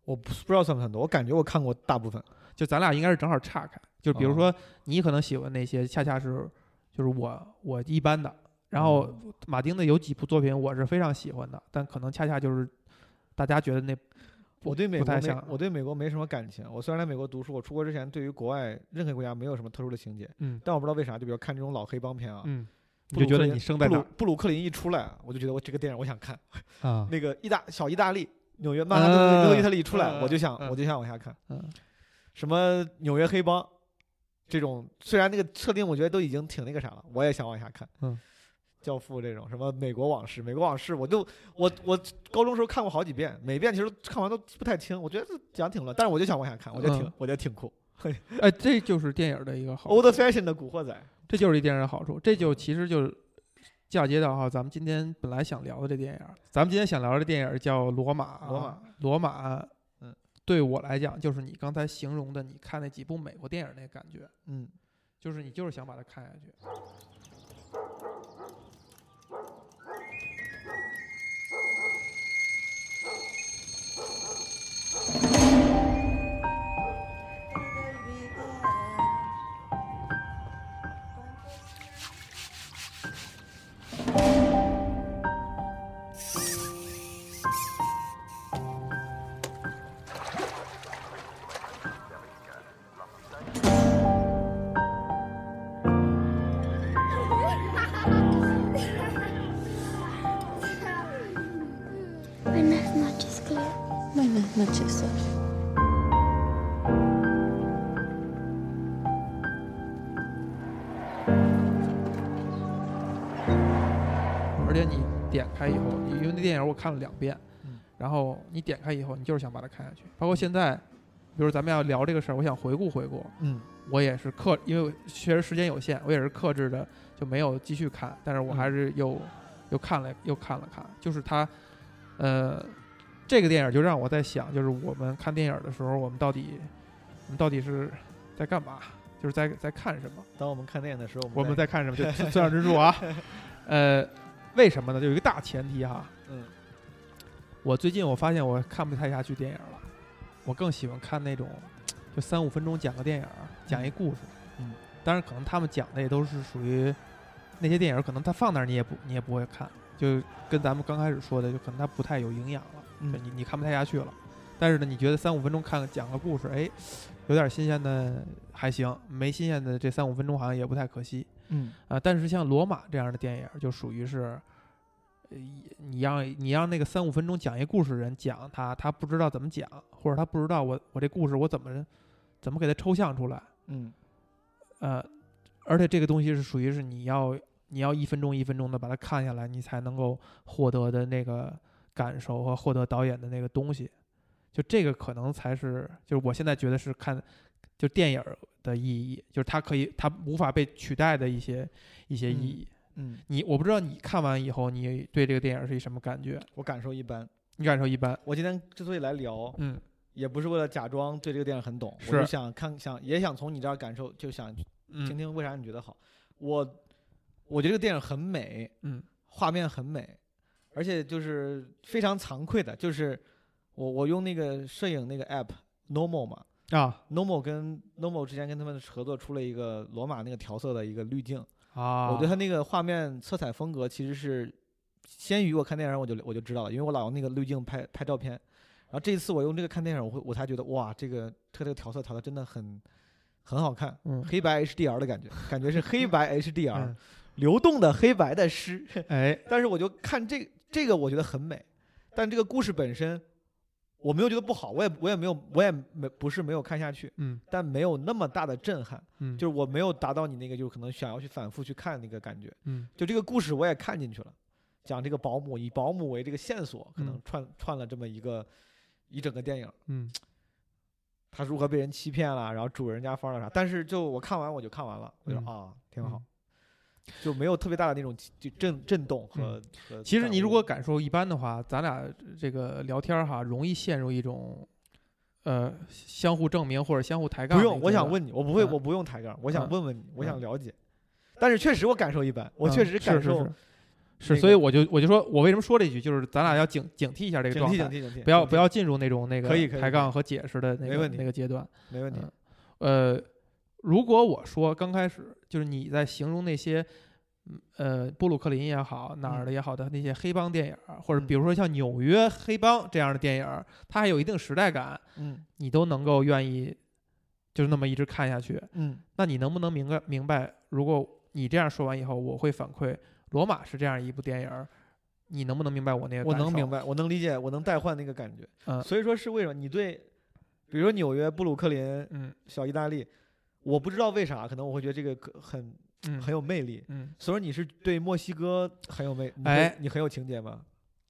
我不不知道算不算多，我感觉我看过大部分。就咱俩应该是正好岔开，就比如哦说你可能喜欢那些，恰恰是就是我我一般的，然后哦马丁的有几部作品我是非常喜欢的，但可能恰恰就是大家觉得那我对美国没不太像我对美国没什么感情。我虽然来美国读书，我出国之前对于国外任何国家没有什么特殊的情节，嗯但我不知道为啥，就比如看这种老黑帮片啊，嗯，你就觉得布鲁克林布鲁你生在哪儿布鲁克林一出来，我就觉得我这个电影我想看。啊？那个意大小意大利纽约曼哈顿那个意大利一出来，嗯我就想嗯我就想往下看。嗯什么纽约黑帮这种，虽然那个设定我觉得都已经挺那个啥了，我也想往下看。嗯，教父这种什么美国往事，美国往事，我就我我高中时候看过好几遍，每遍其实看完都不太清，我觉得讲挺乱，但是我就想往下看，我觉得挺、嗯我觉得挺酷。哎，这就是电影的一个好处，Old fashion 的古惑仔，这就是一电影的好处，这就其实就是嫁接到哈，咱们今天本来想聊的这电影，咱们今天想聊的电影叫《罗马》。罗马，罗马，嗯，对我来讲，就是你刚才形容的，你看那几部美国电影那感觉，嗯，就是你就是想把它看下去。我看了两遍，嗯然后你点开以后，你就是想把它看下去。包括现在，比如咱们要聊这个事儿，我想回顾回顾，嗯我也是克，因为确实时间有限，我也是克制的就没有继续看，但是我还是又、又看了又看了看，就是它，呃，这个电影就让我在想，就是我们看电影的时候，我们到底我们到底是在干嘛？就是在在看什么？当我们看电影的时候，我们在在看什么？就村上之树啊，呃，为什么呢？就有一个大前提哈，嗯我最近我发现我看不太下去电影了，我更喜欢看那种就三五分钟讲个电影，讲一故事。嗯，当然可能他们讲的也都是属于那些电影，可能他放那儿你也不你也不会看，就跟咱们刚开始说的，就可能它不太有营养了，嗯就你你看不太下去了。但是呢，你觉得三五分钟看讲个故事，哎，有点新鲜的还行，没新鲜的这三五分钟好像也不太可惜。嗯啊、但是像罗马这样的电影，就属于是，呃，你让你让那个三五分钟讲一故事的人讲他，他不知道怎么讲，或者他不知道我我这故事我怎么怎么给他抽象出来，嗯呃，而且这个东西是属于是你要你要一分钟一分钟的把它看下来，你才能够获得的那个感受和获得导演的那个东西，就这个可能才是就是我现在觉得是看就电影的意义，就是它可以它无法被取代的一些一些意嗯义。嗯，你我不知道你看完以后，你对这个电影是一什么感觉？我感受一般。你感受一般？我今天之所以来聊，嗯也不是为了假装对这个电影很懂，我是就想看想也想从你这儿感受，就想听嗯听为啥你觉得好。我我觉得这个电影很美，嗯画面很美，而且就是非常惭愧的，就是我我用那个摄影那个 app Normal 嘛啊，Normal 跟 Normal 之前跟他们合作出了一个罗马那个调色的一个滤镜，啊！我对他那个画面色彩风格其实是先于我看电影我就我就知道了，因为我老用那个滤镜拍拍照片。然后这一次我用这个看电影，我会我才觉得哇，这个它这个调色调的真的很很好看，嗯黑白 HDR 的感觉，感觉是黑白 HDR、嗯流动的黑白的诗。哎 但是我就看这这个，我觉得很美，但这个故事本身我没有觉得不好，我也我也没有我也没不是没有看下去，嗯。但没有那么大的震撼，嗯。就是我没有达到你那个就是可能想要去反复去看那个感觉。嗯。就这个故事我也看进去了，讲这个保姆以保姆为这个线索，可能嗯。串串了这么一个一整个电影，嗯。他如何被人欺骗了，然后主人家发生了啥。但是就我看完我就看完了，我就嗯。啊挺好。嗯，就没有特别大的那种就震震动和。和其实你如果感受一般的话，咱俩这个聊天哈，容易陷入一种呃相互证明或者相互抬杠不用。我想问你，我不会，嗯我不用抬杠，我想嗯问问你，我想嗯了解。但是确实我感受一般，我确嗯实感受是所以我就我就说我为什么说这句，就是咱俩要警警惕一下这个状态，惕警惕警惕，不要不要进入那种那个抬杠和解释的那个那个阶段。没问题。嗯呃，如果我说刚开始就是你在形容那些，嗯呃，布鲁克林也好，哪儿的也好的那些黑帮电影儿，或者嗯比如说像纽约黑帮这样的电影，它还有一定时代感，嗯你都能够愿意就是那么一直看下去，嗯那你能不能明白明白？如果你这样说完以后，我会反馈《罗马》是这样一部电影，你能不能明白我那个？我能明。白，我能理解，我能代换那个感觉。嗯所以说是为什么你对，比如说纽约、布鲁克林、嗯小意大利，我不知道为啥，可能我会觉得这个很嗯，很有魅力。嗯，所以你是对墨西哥很有魅，哎你很有情节吗？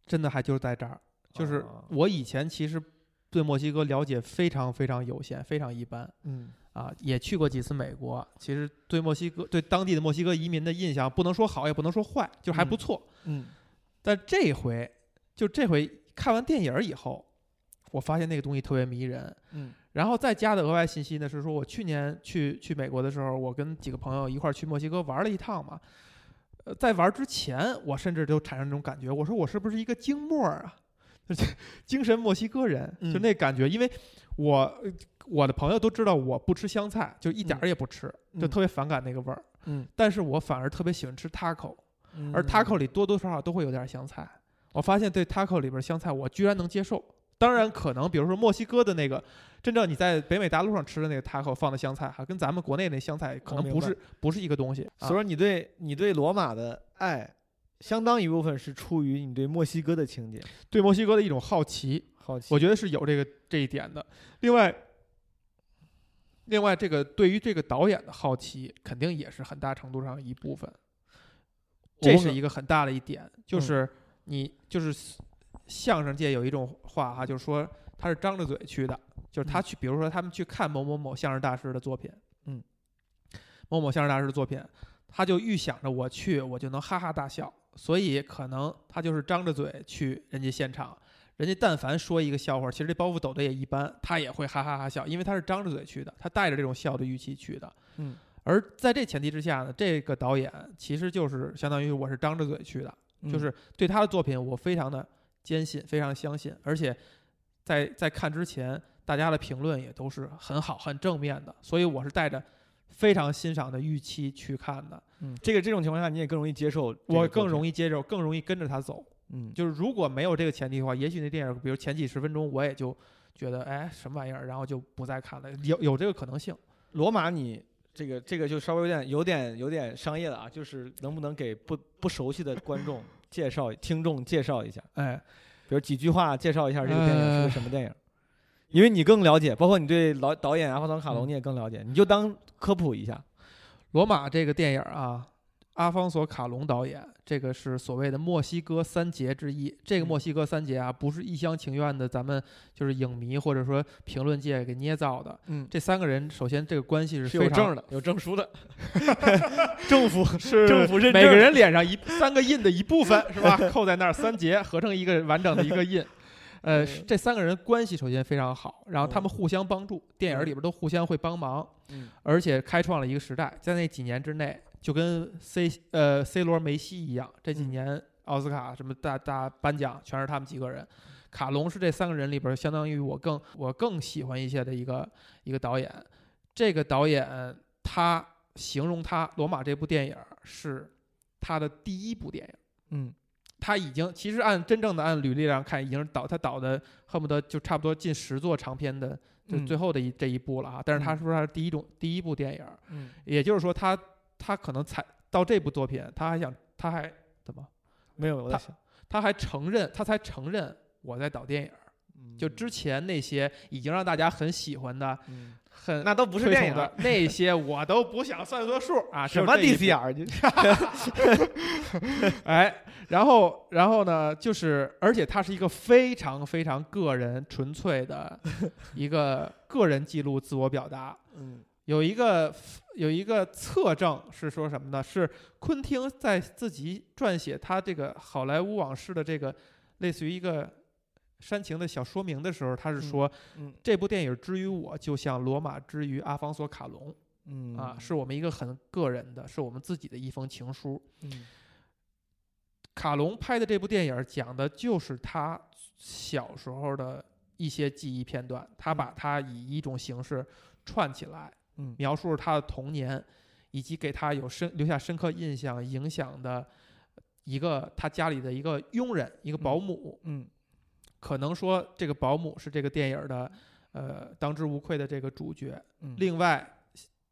真的还就是在这儿，就是啊我以前其实对墨西哥了解非常非常有限，非常一般嗯啊，也去过几次美国，其实对墨西哥对当地的墨西哥移民的印象不能说好，也不能说坏，就还不嗯错。嗯但这回就这回看完电影以后，我发现那个东西特别迷人。嗯然后再加的额外信息呢是说，我去年去去美国的时候，我跟几个朋友一块儿去墨西哥玩了一趟嘛。呃，在玩之前，我甚至就产生这种感觉，我说我是不是一个精墨儿啊？就 精神墨西哥人，就嗯那感觉。因为我呃我的朋友都知道我不吃香菜，就一点儿也不吃，就嗯特别反感那个味儿。嗯，但是我反而特别喜欢吃 taco，嗯而 taco 里多多少少都会有点香菜。我发现对 taco 里边香菜，我居然能接受。当然，可能比如说墨西哥的那个，真正你在北美大陆上吃的那个 taco 放的香菜，哈，跟咱们国内那香菜可能不是不是一个东西。啊所以说你对你对罗马的爱，相当一部分是出于你对墨西哥的情节，对墨西哥的一种好奇，好奇。我觉得是有这个这一点的。另外，另外这个对于这个导演的好奇，肯定也是很大程度上一部分。这是一个很大的一点，就嗯是你就是相声界有一种话哈，就是说他是张着嘴去的，就是他嗯去，比如说他们去看某某某相声大师的作品，嗯，某某相声大师的作品，他就预想着我去我就能哈哈大笑，所以可能他就是张着嘴去人家现场，人家但凡说一个笑话，其实这包袱抖得也一般，他也会哈哈哈笑，因为他是张着嘴去的，他带着这种笑的预期去的。嗯，而在这前提之下呢，这个导演其实就是相当于我是张着嘴去的，嗯就是对他的作品我非常的坚信，非常相信，而且在在看之前，大家的评论也都是很好、很正面的，所以我是带着非常欣赏的预期去看的，嗯，这个这种情况下你也更容易接受，我更容易，接受，更容易跟着他走。嗯，就是如果没有这个前提的话，也许那电影，比如前几十分钟，我也就觉得，哎，什么玩意儿，然后就不再看了，有有这个可能性。罗马你。这个这个就稍微有点有点有点商业了啊，就是能不能给不不熟悉的观众介绍听众介绍一下，哎，比如几句话介绍一下这个电影是呃个什么电影，因为你更了解，包括你对老导演阿方索卡隆嗯。你也更了解，你就当科普一下。罗马这个电影啊，阿方索卡隆导演，这个是所谓的墨西哥三杰之一。这个嗯墨西哥三杰啊，不是一厢情愿的，咱们就是影迷或者说评论界给捏造的。嗯，这三个人，首先这个关系是是非常有证的，有证书的，政府 是政府认证每个人脸上一三个印的一部分 是吧？扣在那儿三杰合成一个完整的一个印。呃，这三个人关系首先非常好，然后他们互相帮助，电影里边都互相会帮忙，嗯而且开创了一个时代，在那几年之内，就跟 C 呃 C 罗、梅西一样，这几嗯年奥斯卡什么大大颁奖全是他们几个人。卡隆是这三个人里边，相当于我更我更喜欢一些的一个一个导演。这个导演他形容他《罗马》这部电影是他的第一部电影。嗯他已经其实按真正的按履历上看，已经是导他导的恨不得就差不多近十座长片的，就嗯最后的一、这一部了啊。但是他嗯说他是第一种第一部电影，嗯，也就是说他他可能才到这部作品，他还想他还怎么？没有，我在想，他还承认他才承认我在导电影。就之前那些已经让大家很喜欢的、嗯。很那都不是电影的那些，我都不想算个数。啊。什么 DCR 就。哎，然后，然后呢，就是，而且它是一个非常非常个人、纯粹的一个个人记录、自我表达。嗯有一个有一个侧证是说什么呢？是昆汀在自己撰写他这个好莱坞往事的这个类似于一个煽情的小说明的时候，他是说、嗯。这部电影之于我，就像罗马之于阿方索卡隆。嗯。啊，是我们一个很个人的，是我们自己的一封情书。嗯。卡隆拍的这部电影讲的就是他小时候的一些记忆片段，他把它以一种形式串起来，嗯描述他的童年，以及给他有深留下深刻印象影响的一个他家里的一个佣人，一个保姆。嗯可能说这个保姆是这个电影的呃当之无愧的这个主角。嗯另外，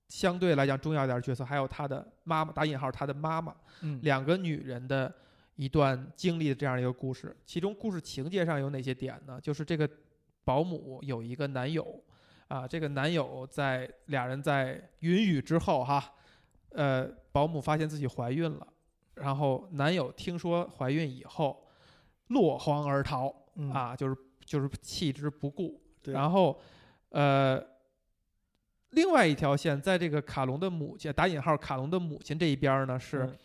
相对来讲重要一点的角色还有他的妈妈，打引号他的妈妈。嗯两个女人的一段经历的这样一个故事。其中故事情节上有哪些点呢？就是这个保姆有一个男友，啊，这个男友在俩人在云雨之后哈，呃，保姆发现自己怀孕了，然后男友听说怀孕以后落荒而逃，嗯，啊，就是就是弃之不顾。然后，呃，另外一条线，在这个卡隆的母亲打引号卡隆的母亲这一边呢，是嗯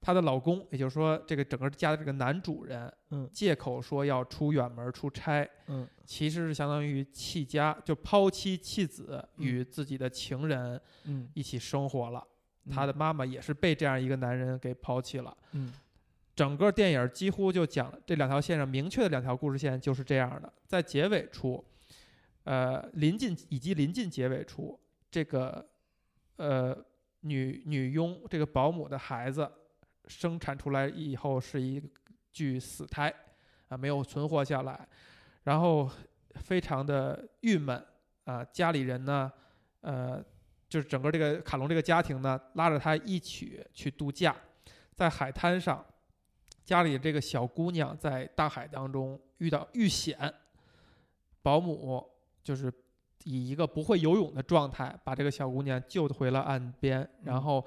她的老公，也就是说这个整个家的这个男主人，嗯。借口说要出远门出差，嗯。其实是相当于弃家，就抛妻弃子，嗯。与自己的情人嗯，一起生活了。她嗯的妈妈也是被这样一个男人给抛弃了。嗯。整个电影几乎就讲了这两条线上明确的两条故事线就是这样的，在结尾处，呃，临近以及临近结尾处，这个呃女女佣这个保姆的孩子生产出来以后是一具死胎啊，没有存活下来，然后非常的郁闷啊，家里人呢，呃，就是整个这个卡隆这个家庭呢，拉着他一起去度假，在海滩上。家里这个小姑娘在大海当中遇到遇险，保姆就是以一个不会游泳的状态把这个小姑娘救回了岸边，然后，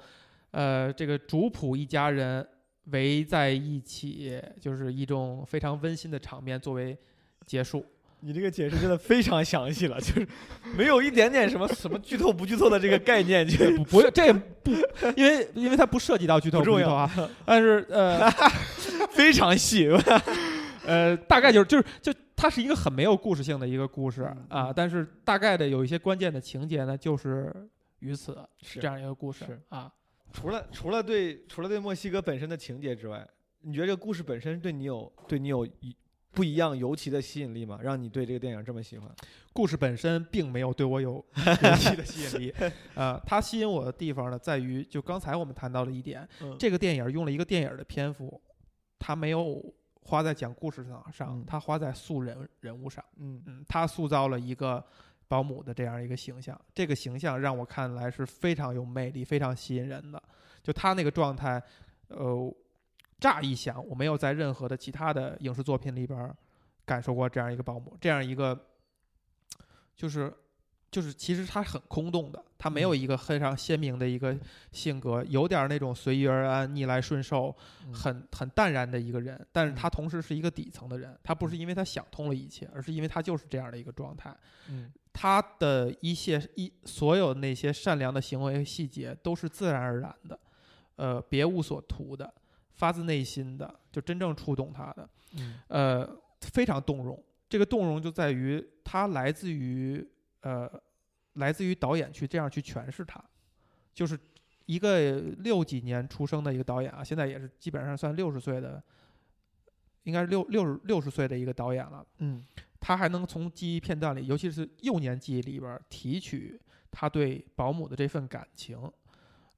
呃，这个主仆一家人围在一起，就是一种非常温馨的场面作为结束。你这个解释真的非常详细了，就是没有一点点什么什么剧透不剧透的这个概念，就不不，这也不，因为因为它不涉及到剧透不重要剧透啊，但是呃 非常细。呃，大概就是就是就它是一个很没有故事性的一个故事嗯啊，嗯但是大概的有一些关键的情节呢，就是于此是这样一个故事啊。除了除了对除了对墨西哥本身的情节之外，你觉得这个故事本身对你有对你有一不一样尤其的吸引力吗？让你对这个电影这么喜欢？故事本身并没有对我有 尤其的吸引力，呃，它吸引我的地方呢，在于就刚才我们谈到了一点，嗯这个电影用了一个电影的篇幅，它没有花在讲故事上上嗯，它花在塑人人物上。嗯嗯，它塑造了一个保姆的这样一个形象，这个形象让我看来是非常有魅力、非常吸引人的。就他那个状态，呃，乍一想，我没有在任何的其他的影视作品里边感受过这样一个保姆，这样一个，就是。就是其实他很空洞的，他没有嗯。一个非常鲜明的一个性格，有点儿那种随遇而安、逆来顺受，嗯。很很淡然的一个人，但是嗯。他同时是一个底层的人，他不是因为他想通了一切，而是因为他就是这样的一个状态。嗯。他的一些一所有那些善良的行为细节都是自然而然的，呃，别无所图的，发自内心的，就真正触动他的，嗯。呃，非常动容。这个动容就在于他来自于呃，来自于导演去这样去诠释它，就是一个六几年出生的一个导演啊，现在也是基本上算六十岁的，应该是六六十六十岁的一个导演了。嗯他还能从记忆片段里，尤其是幼年记忆里边提取他对保姆的这份感情，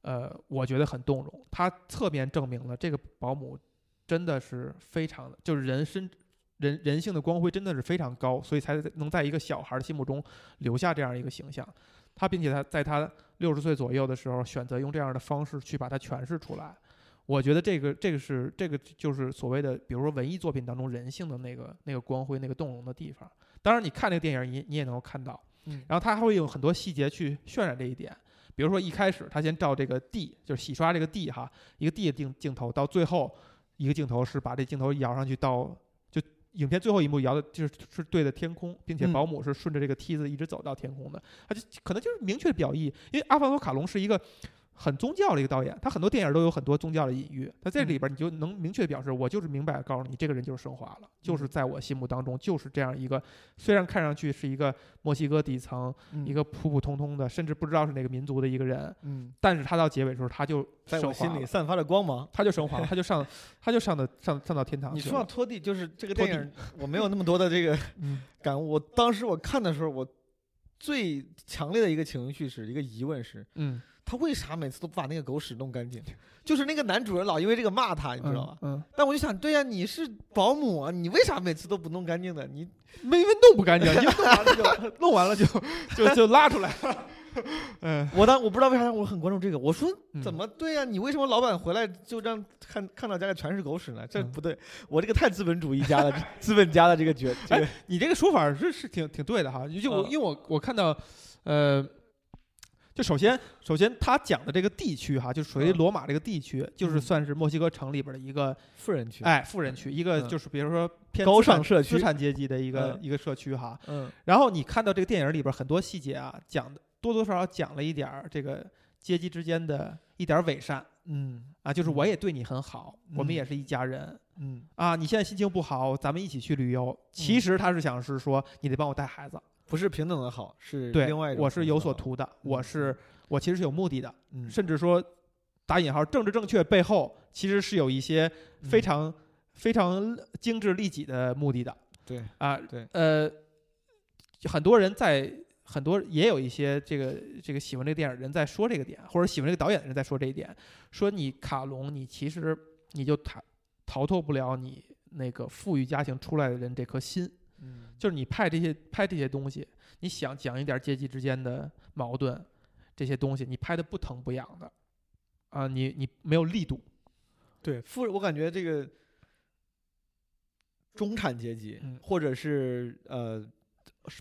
呃，我觉得很动容。他侧面证明了这个保姆真的是非常的，就是人身人人性的光辉真的是非常高，所以才能在一个小孩心目中留下这样一个形象。他并且他在他六十岁左右的时候，选择用这样的方式去把它诠释出来。我觉得这个这个是这个就是所谓的，比如说文艺作品当中人性的那个那个光辉、那个动容的地方。当然，你看这个电影，你你也能够看到。嗯然后他还会有很多细节去渲染这一点，比如说一开始他先照这个地，就是洗刷这个地哈，一个地的镜镜头，到最后一个镜头是把这镜头摇上去到就影片最后一幕摇的就是是对着天空，并且嗯保姆是顺着这个梯子一直走到天空的，他就可能就是明确的表意，因为阿凡多卡隆是一个。很宗教的一个导演，他很多电影都有很多宗教的隐喻。他这里边，你就能明确表示，我就是明白告诉你，这个人就是升华了，就是在我心目当中就是这样一个，虽然看上去是一个墨西哥底层，嗯一个普普通通的，甚至不知道是哪个民族的一个人，嗯，但是他到结尾的时候，他就在我心里散发着光芒。他就升华了，他就上，他就上的上上到天堂你去了。说到拖地，就是这个电影，我没有那么多的这个 嗯 感悟。我当时我看的时候，我最强烈的一个情绪是一个疑问是，嗯，他为啥每次都不把那个狗屎弄干净？就是那个男主人老因为这个骂他，你知道吧？嗯，但我就想，对呀、你是保姆啊，你为啥每次都不弄干净的？你嗯，没弄不干净，因为弄完了就弄完了就就就拉出来了。嗯，我当我不知道为啥我很关注这个，我说嗯怎么对呀、你为什么老板回来就让看看到家里全是狗屎呢？这嗯不对，我这个太资本主义家了资本家的这个角，哎你这个说法是是挺挺对的哈，就我嗯因为我我看到，呃，就首先首先他讲的这个地区哈，就属于嗯罗马这个地区，就是嗯算是墨西哥城里边的一个富人区，哎富人区，一个嗯就是比如说偏高区资产阶级的一个嗯一个社区哈。嗯然后你看到这个电影里边很多细节啊，讲的多多少少讲了一点儿这个阶级之间的一点儿伪善嗯啊，就是我也对你很好，我们嗯也是一家人。嗯啊，你现在心情不好，咱们一起去旅游。其嗯实他是想是说，你得帮我带孩子。不是平等的好，是对另外一，种我是有所图的，我嗯是我其实是有目的的，嗯甚至说打引号政治正确背后其实是有一些非嗯常、非常精致利己的目的的对啊。对呃，很多人在很多也有一些这个这个喜欢这个电影的人在说这个点，或者喜欢这个导演的人在说这一点，说你卡隆，你其实你就逃逃脱不了你那个富裕家庭出来的人这颗心。嗯就是你拍这些拍这些东西，你想讲一点阶级之间的矛盾，这些东西你拍的不疼不痒的，啊，你你没有力度，对富人，我感觉这个中产阶级、嗯或者是呃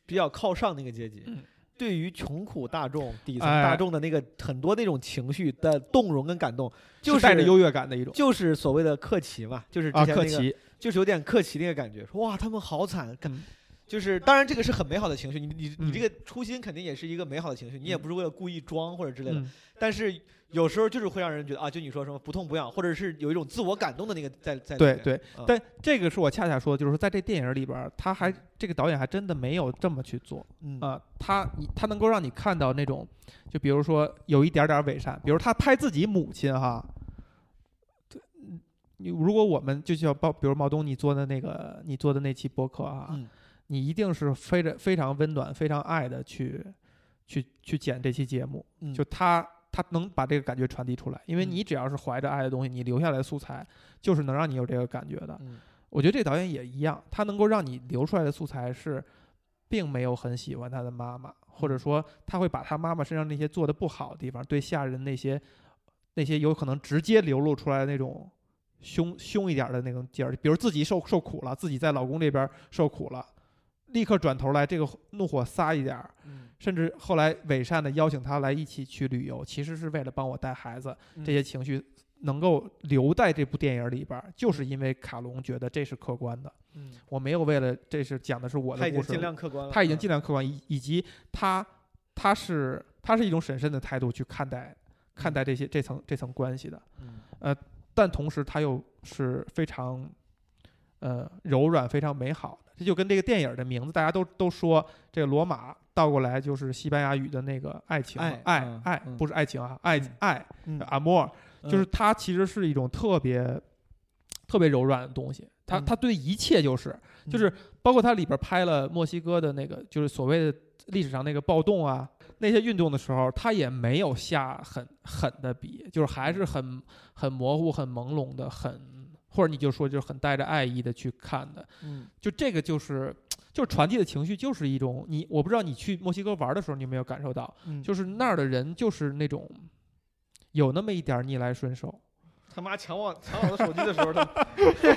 比较靠上那个阶级，嗯对于穷苦大众、底层哎大众的那个很多那种情绪的动容跟感动，就是带着优越感的一种就是所谓的克奇嘛，就是克奇，就是有点克奇那个感觉，说哇他们好惨，就是当然这个是很美好的情绪，你你你嗯。这个初心肯定也是一个美好的情绪，你也嗯。不是为了故意装或者之类的，嗯。但是有时候就是会让人觉得啊，就你说什么不痛不痒，或者是有一种自我感动的那个在在对对嗯。但这个是我恰恰说，就是说在这电影里边，他还这个导演还真的没有这么去做嗯。啊、他你他能够让你看到那种，就比如说有一点点伪善，比如他拍自己母亲哈。对嗯你如果我们就像包，比如毛东你做的那个，你做的那期播客啊，嗯你一定是非常非常温暖、非常爱的去去去剪这期节目，嗯。就他他能把这个感觉传递出来，因为嗯。你只要是怀着爱的东西，你留下来的素材就是能让你有这个感觉的。嗯。我觉得这导演也一样，他能够让你留出来的素材是，并没有很喜欢他的妈妈，或者说他会把他妈妈身上那些做的不好的地方，对下人那些那些有可能直接流露出来的那种凶凶一点的那种劲儿，比如自己受受苦了，自己在老公这边受苦了，立刻转头来这个怒火撒一点儿，嗯。甚至后来伪善的邀请他来一起去旅游，其实是为了帮我带孩子，嗯。这些情绪能够留在这部电影里边儿，就是因为卡隆觉得这是客观的，嗯，我没有为了这是讲的是我的故事，他已经尽量客观了，他已经嗯尽量客观，以以及他他是他是一种审慎的态度去看待看待这些这层这层关系的，嗯。但同时他又是非常呃柔软、非常美好的。这就跟这个电影的名字，大家都都说这个罗马倒过来就是西班牙语的那个爱情，爱爱不是爱情啊，爱嗯爱嗯 amour，就是嗯它其实是一种特别特别柔软的东西。它嗯它对一切就是就是包括它里边拍了墨西哥的那个就是所谓的历史上那个暴动啊那些运动的时候，它也没有下很狠的笔，就是还是很很模糊、很朦胧的，很或者你就说就是很带着爱意的去看的。嗯就这个就是就是传递的情绪，就是一种你我不知道你去墨西哥玩的时候，你有没有感受到，嗯就是那儿的人就是那种有那么一点儿逆来顺受。他妈抢我抢我的手机的时候，他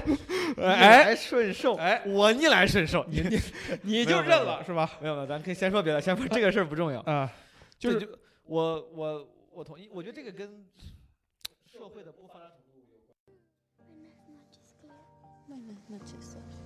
逆哎来顺受，哎，我逆来顺受，你 你你就认了是吧？没有没有，咱可以先说别的，先说这个事儿不重要，啊，就是就我我我同意，我觉得这个跟社会的不发展 Buenas noches, Sol.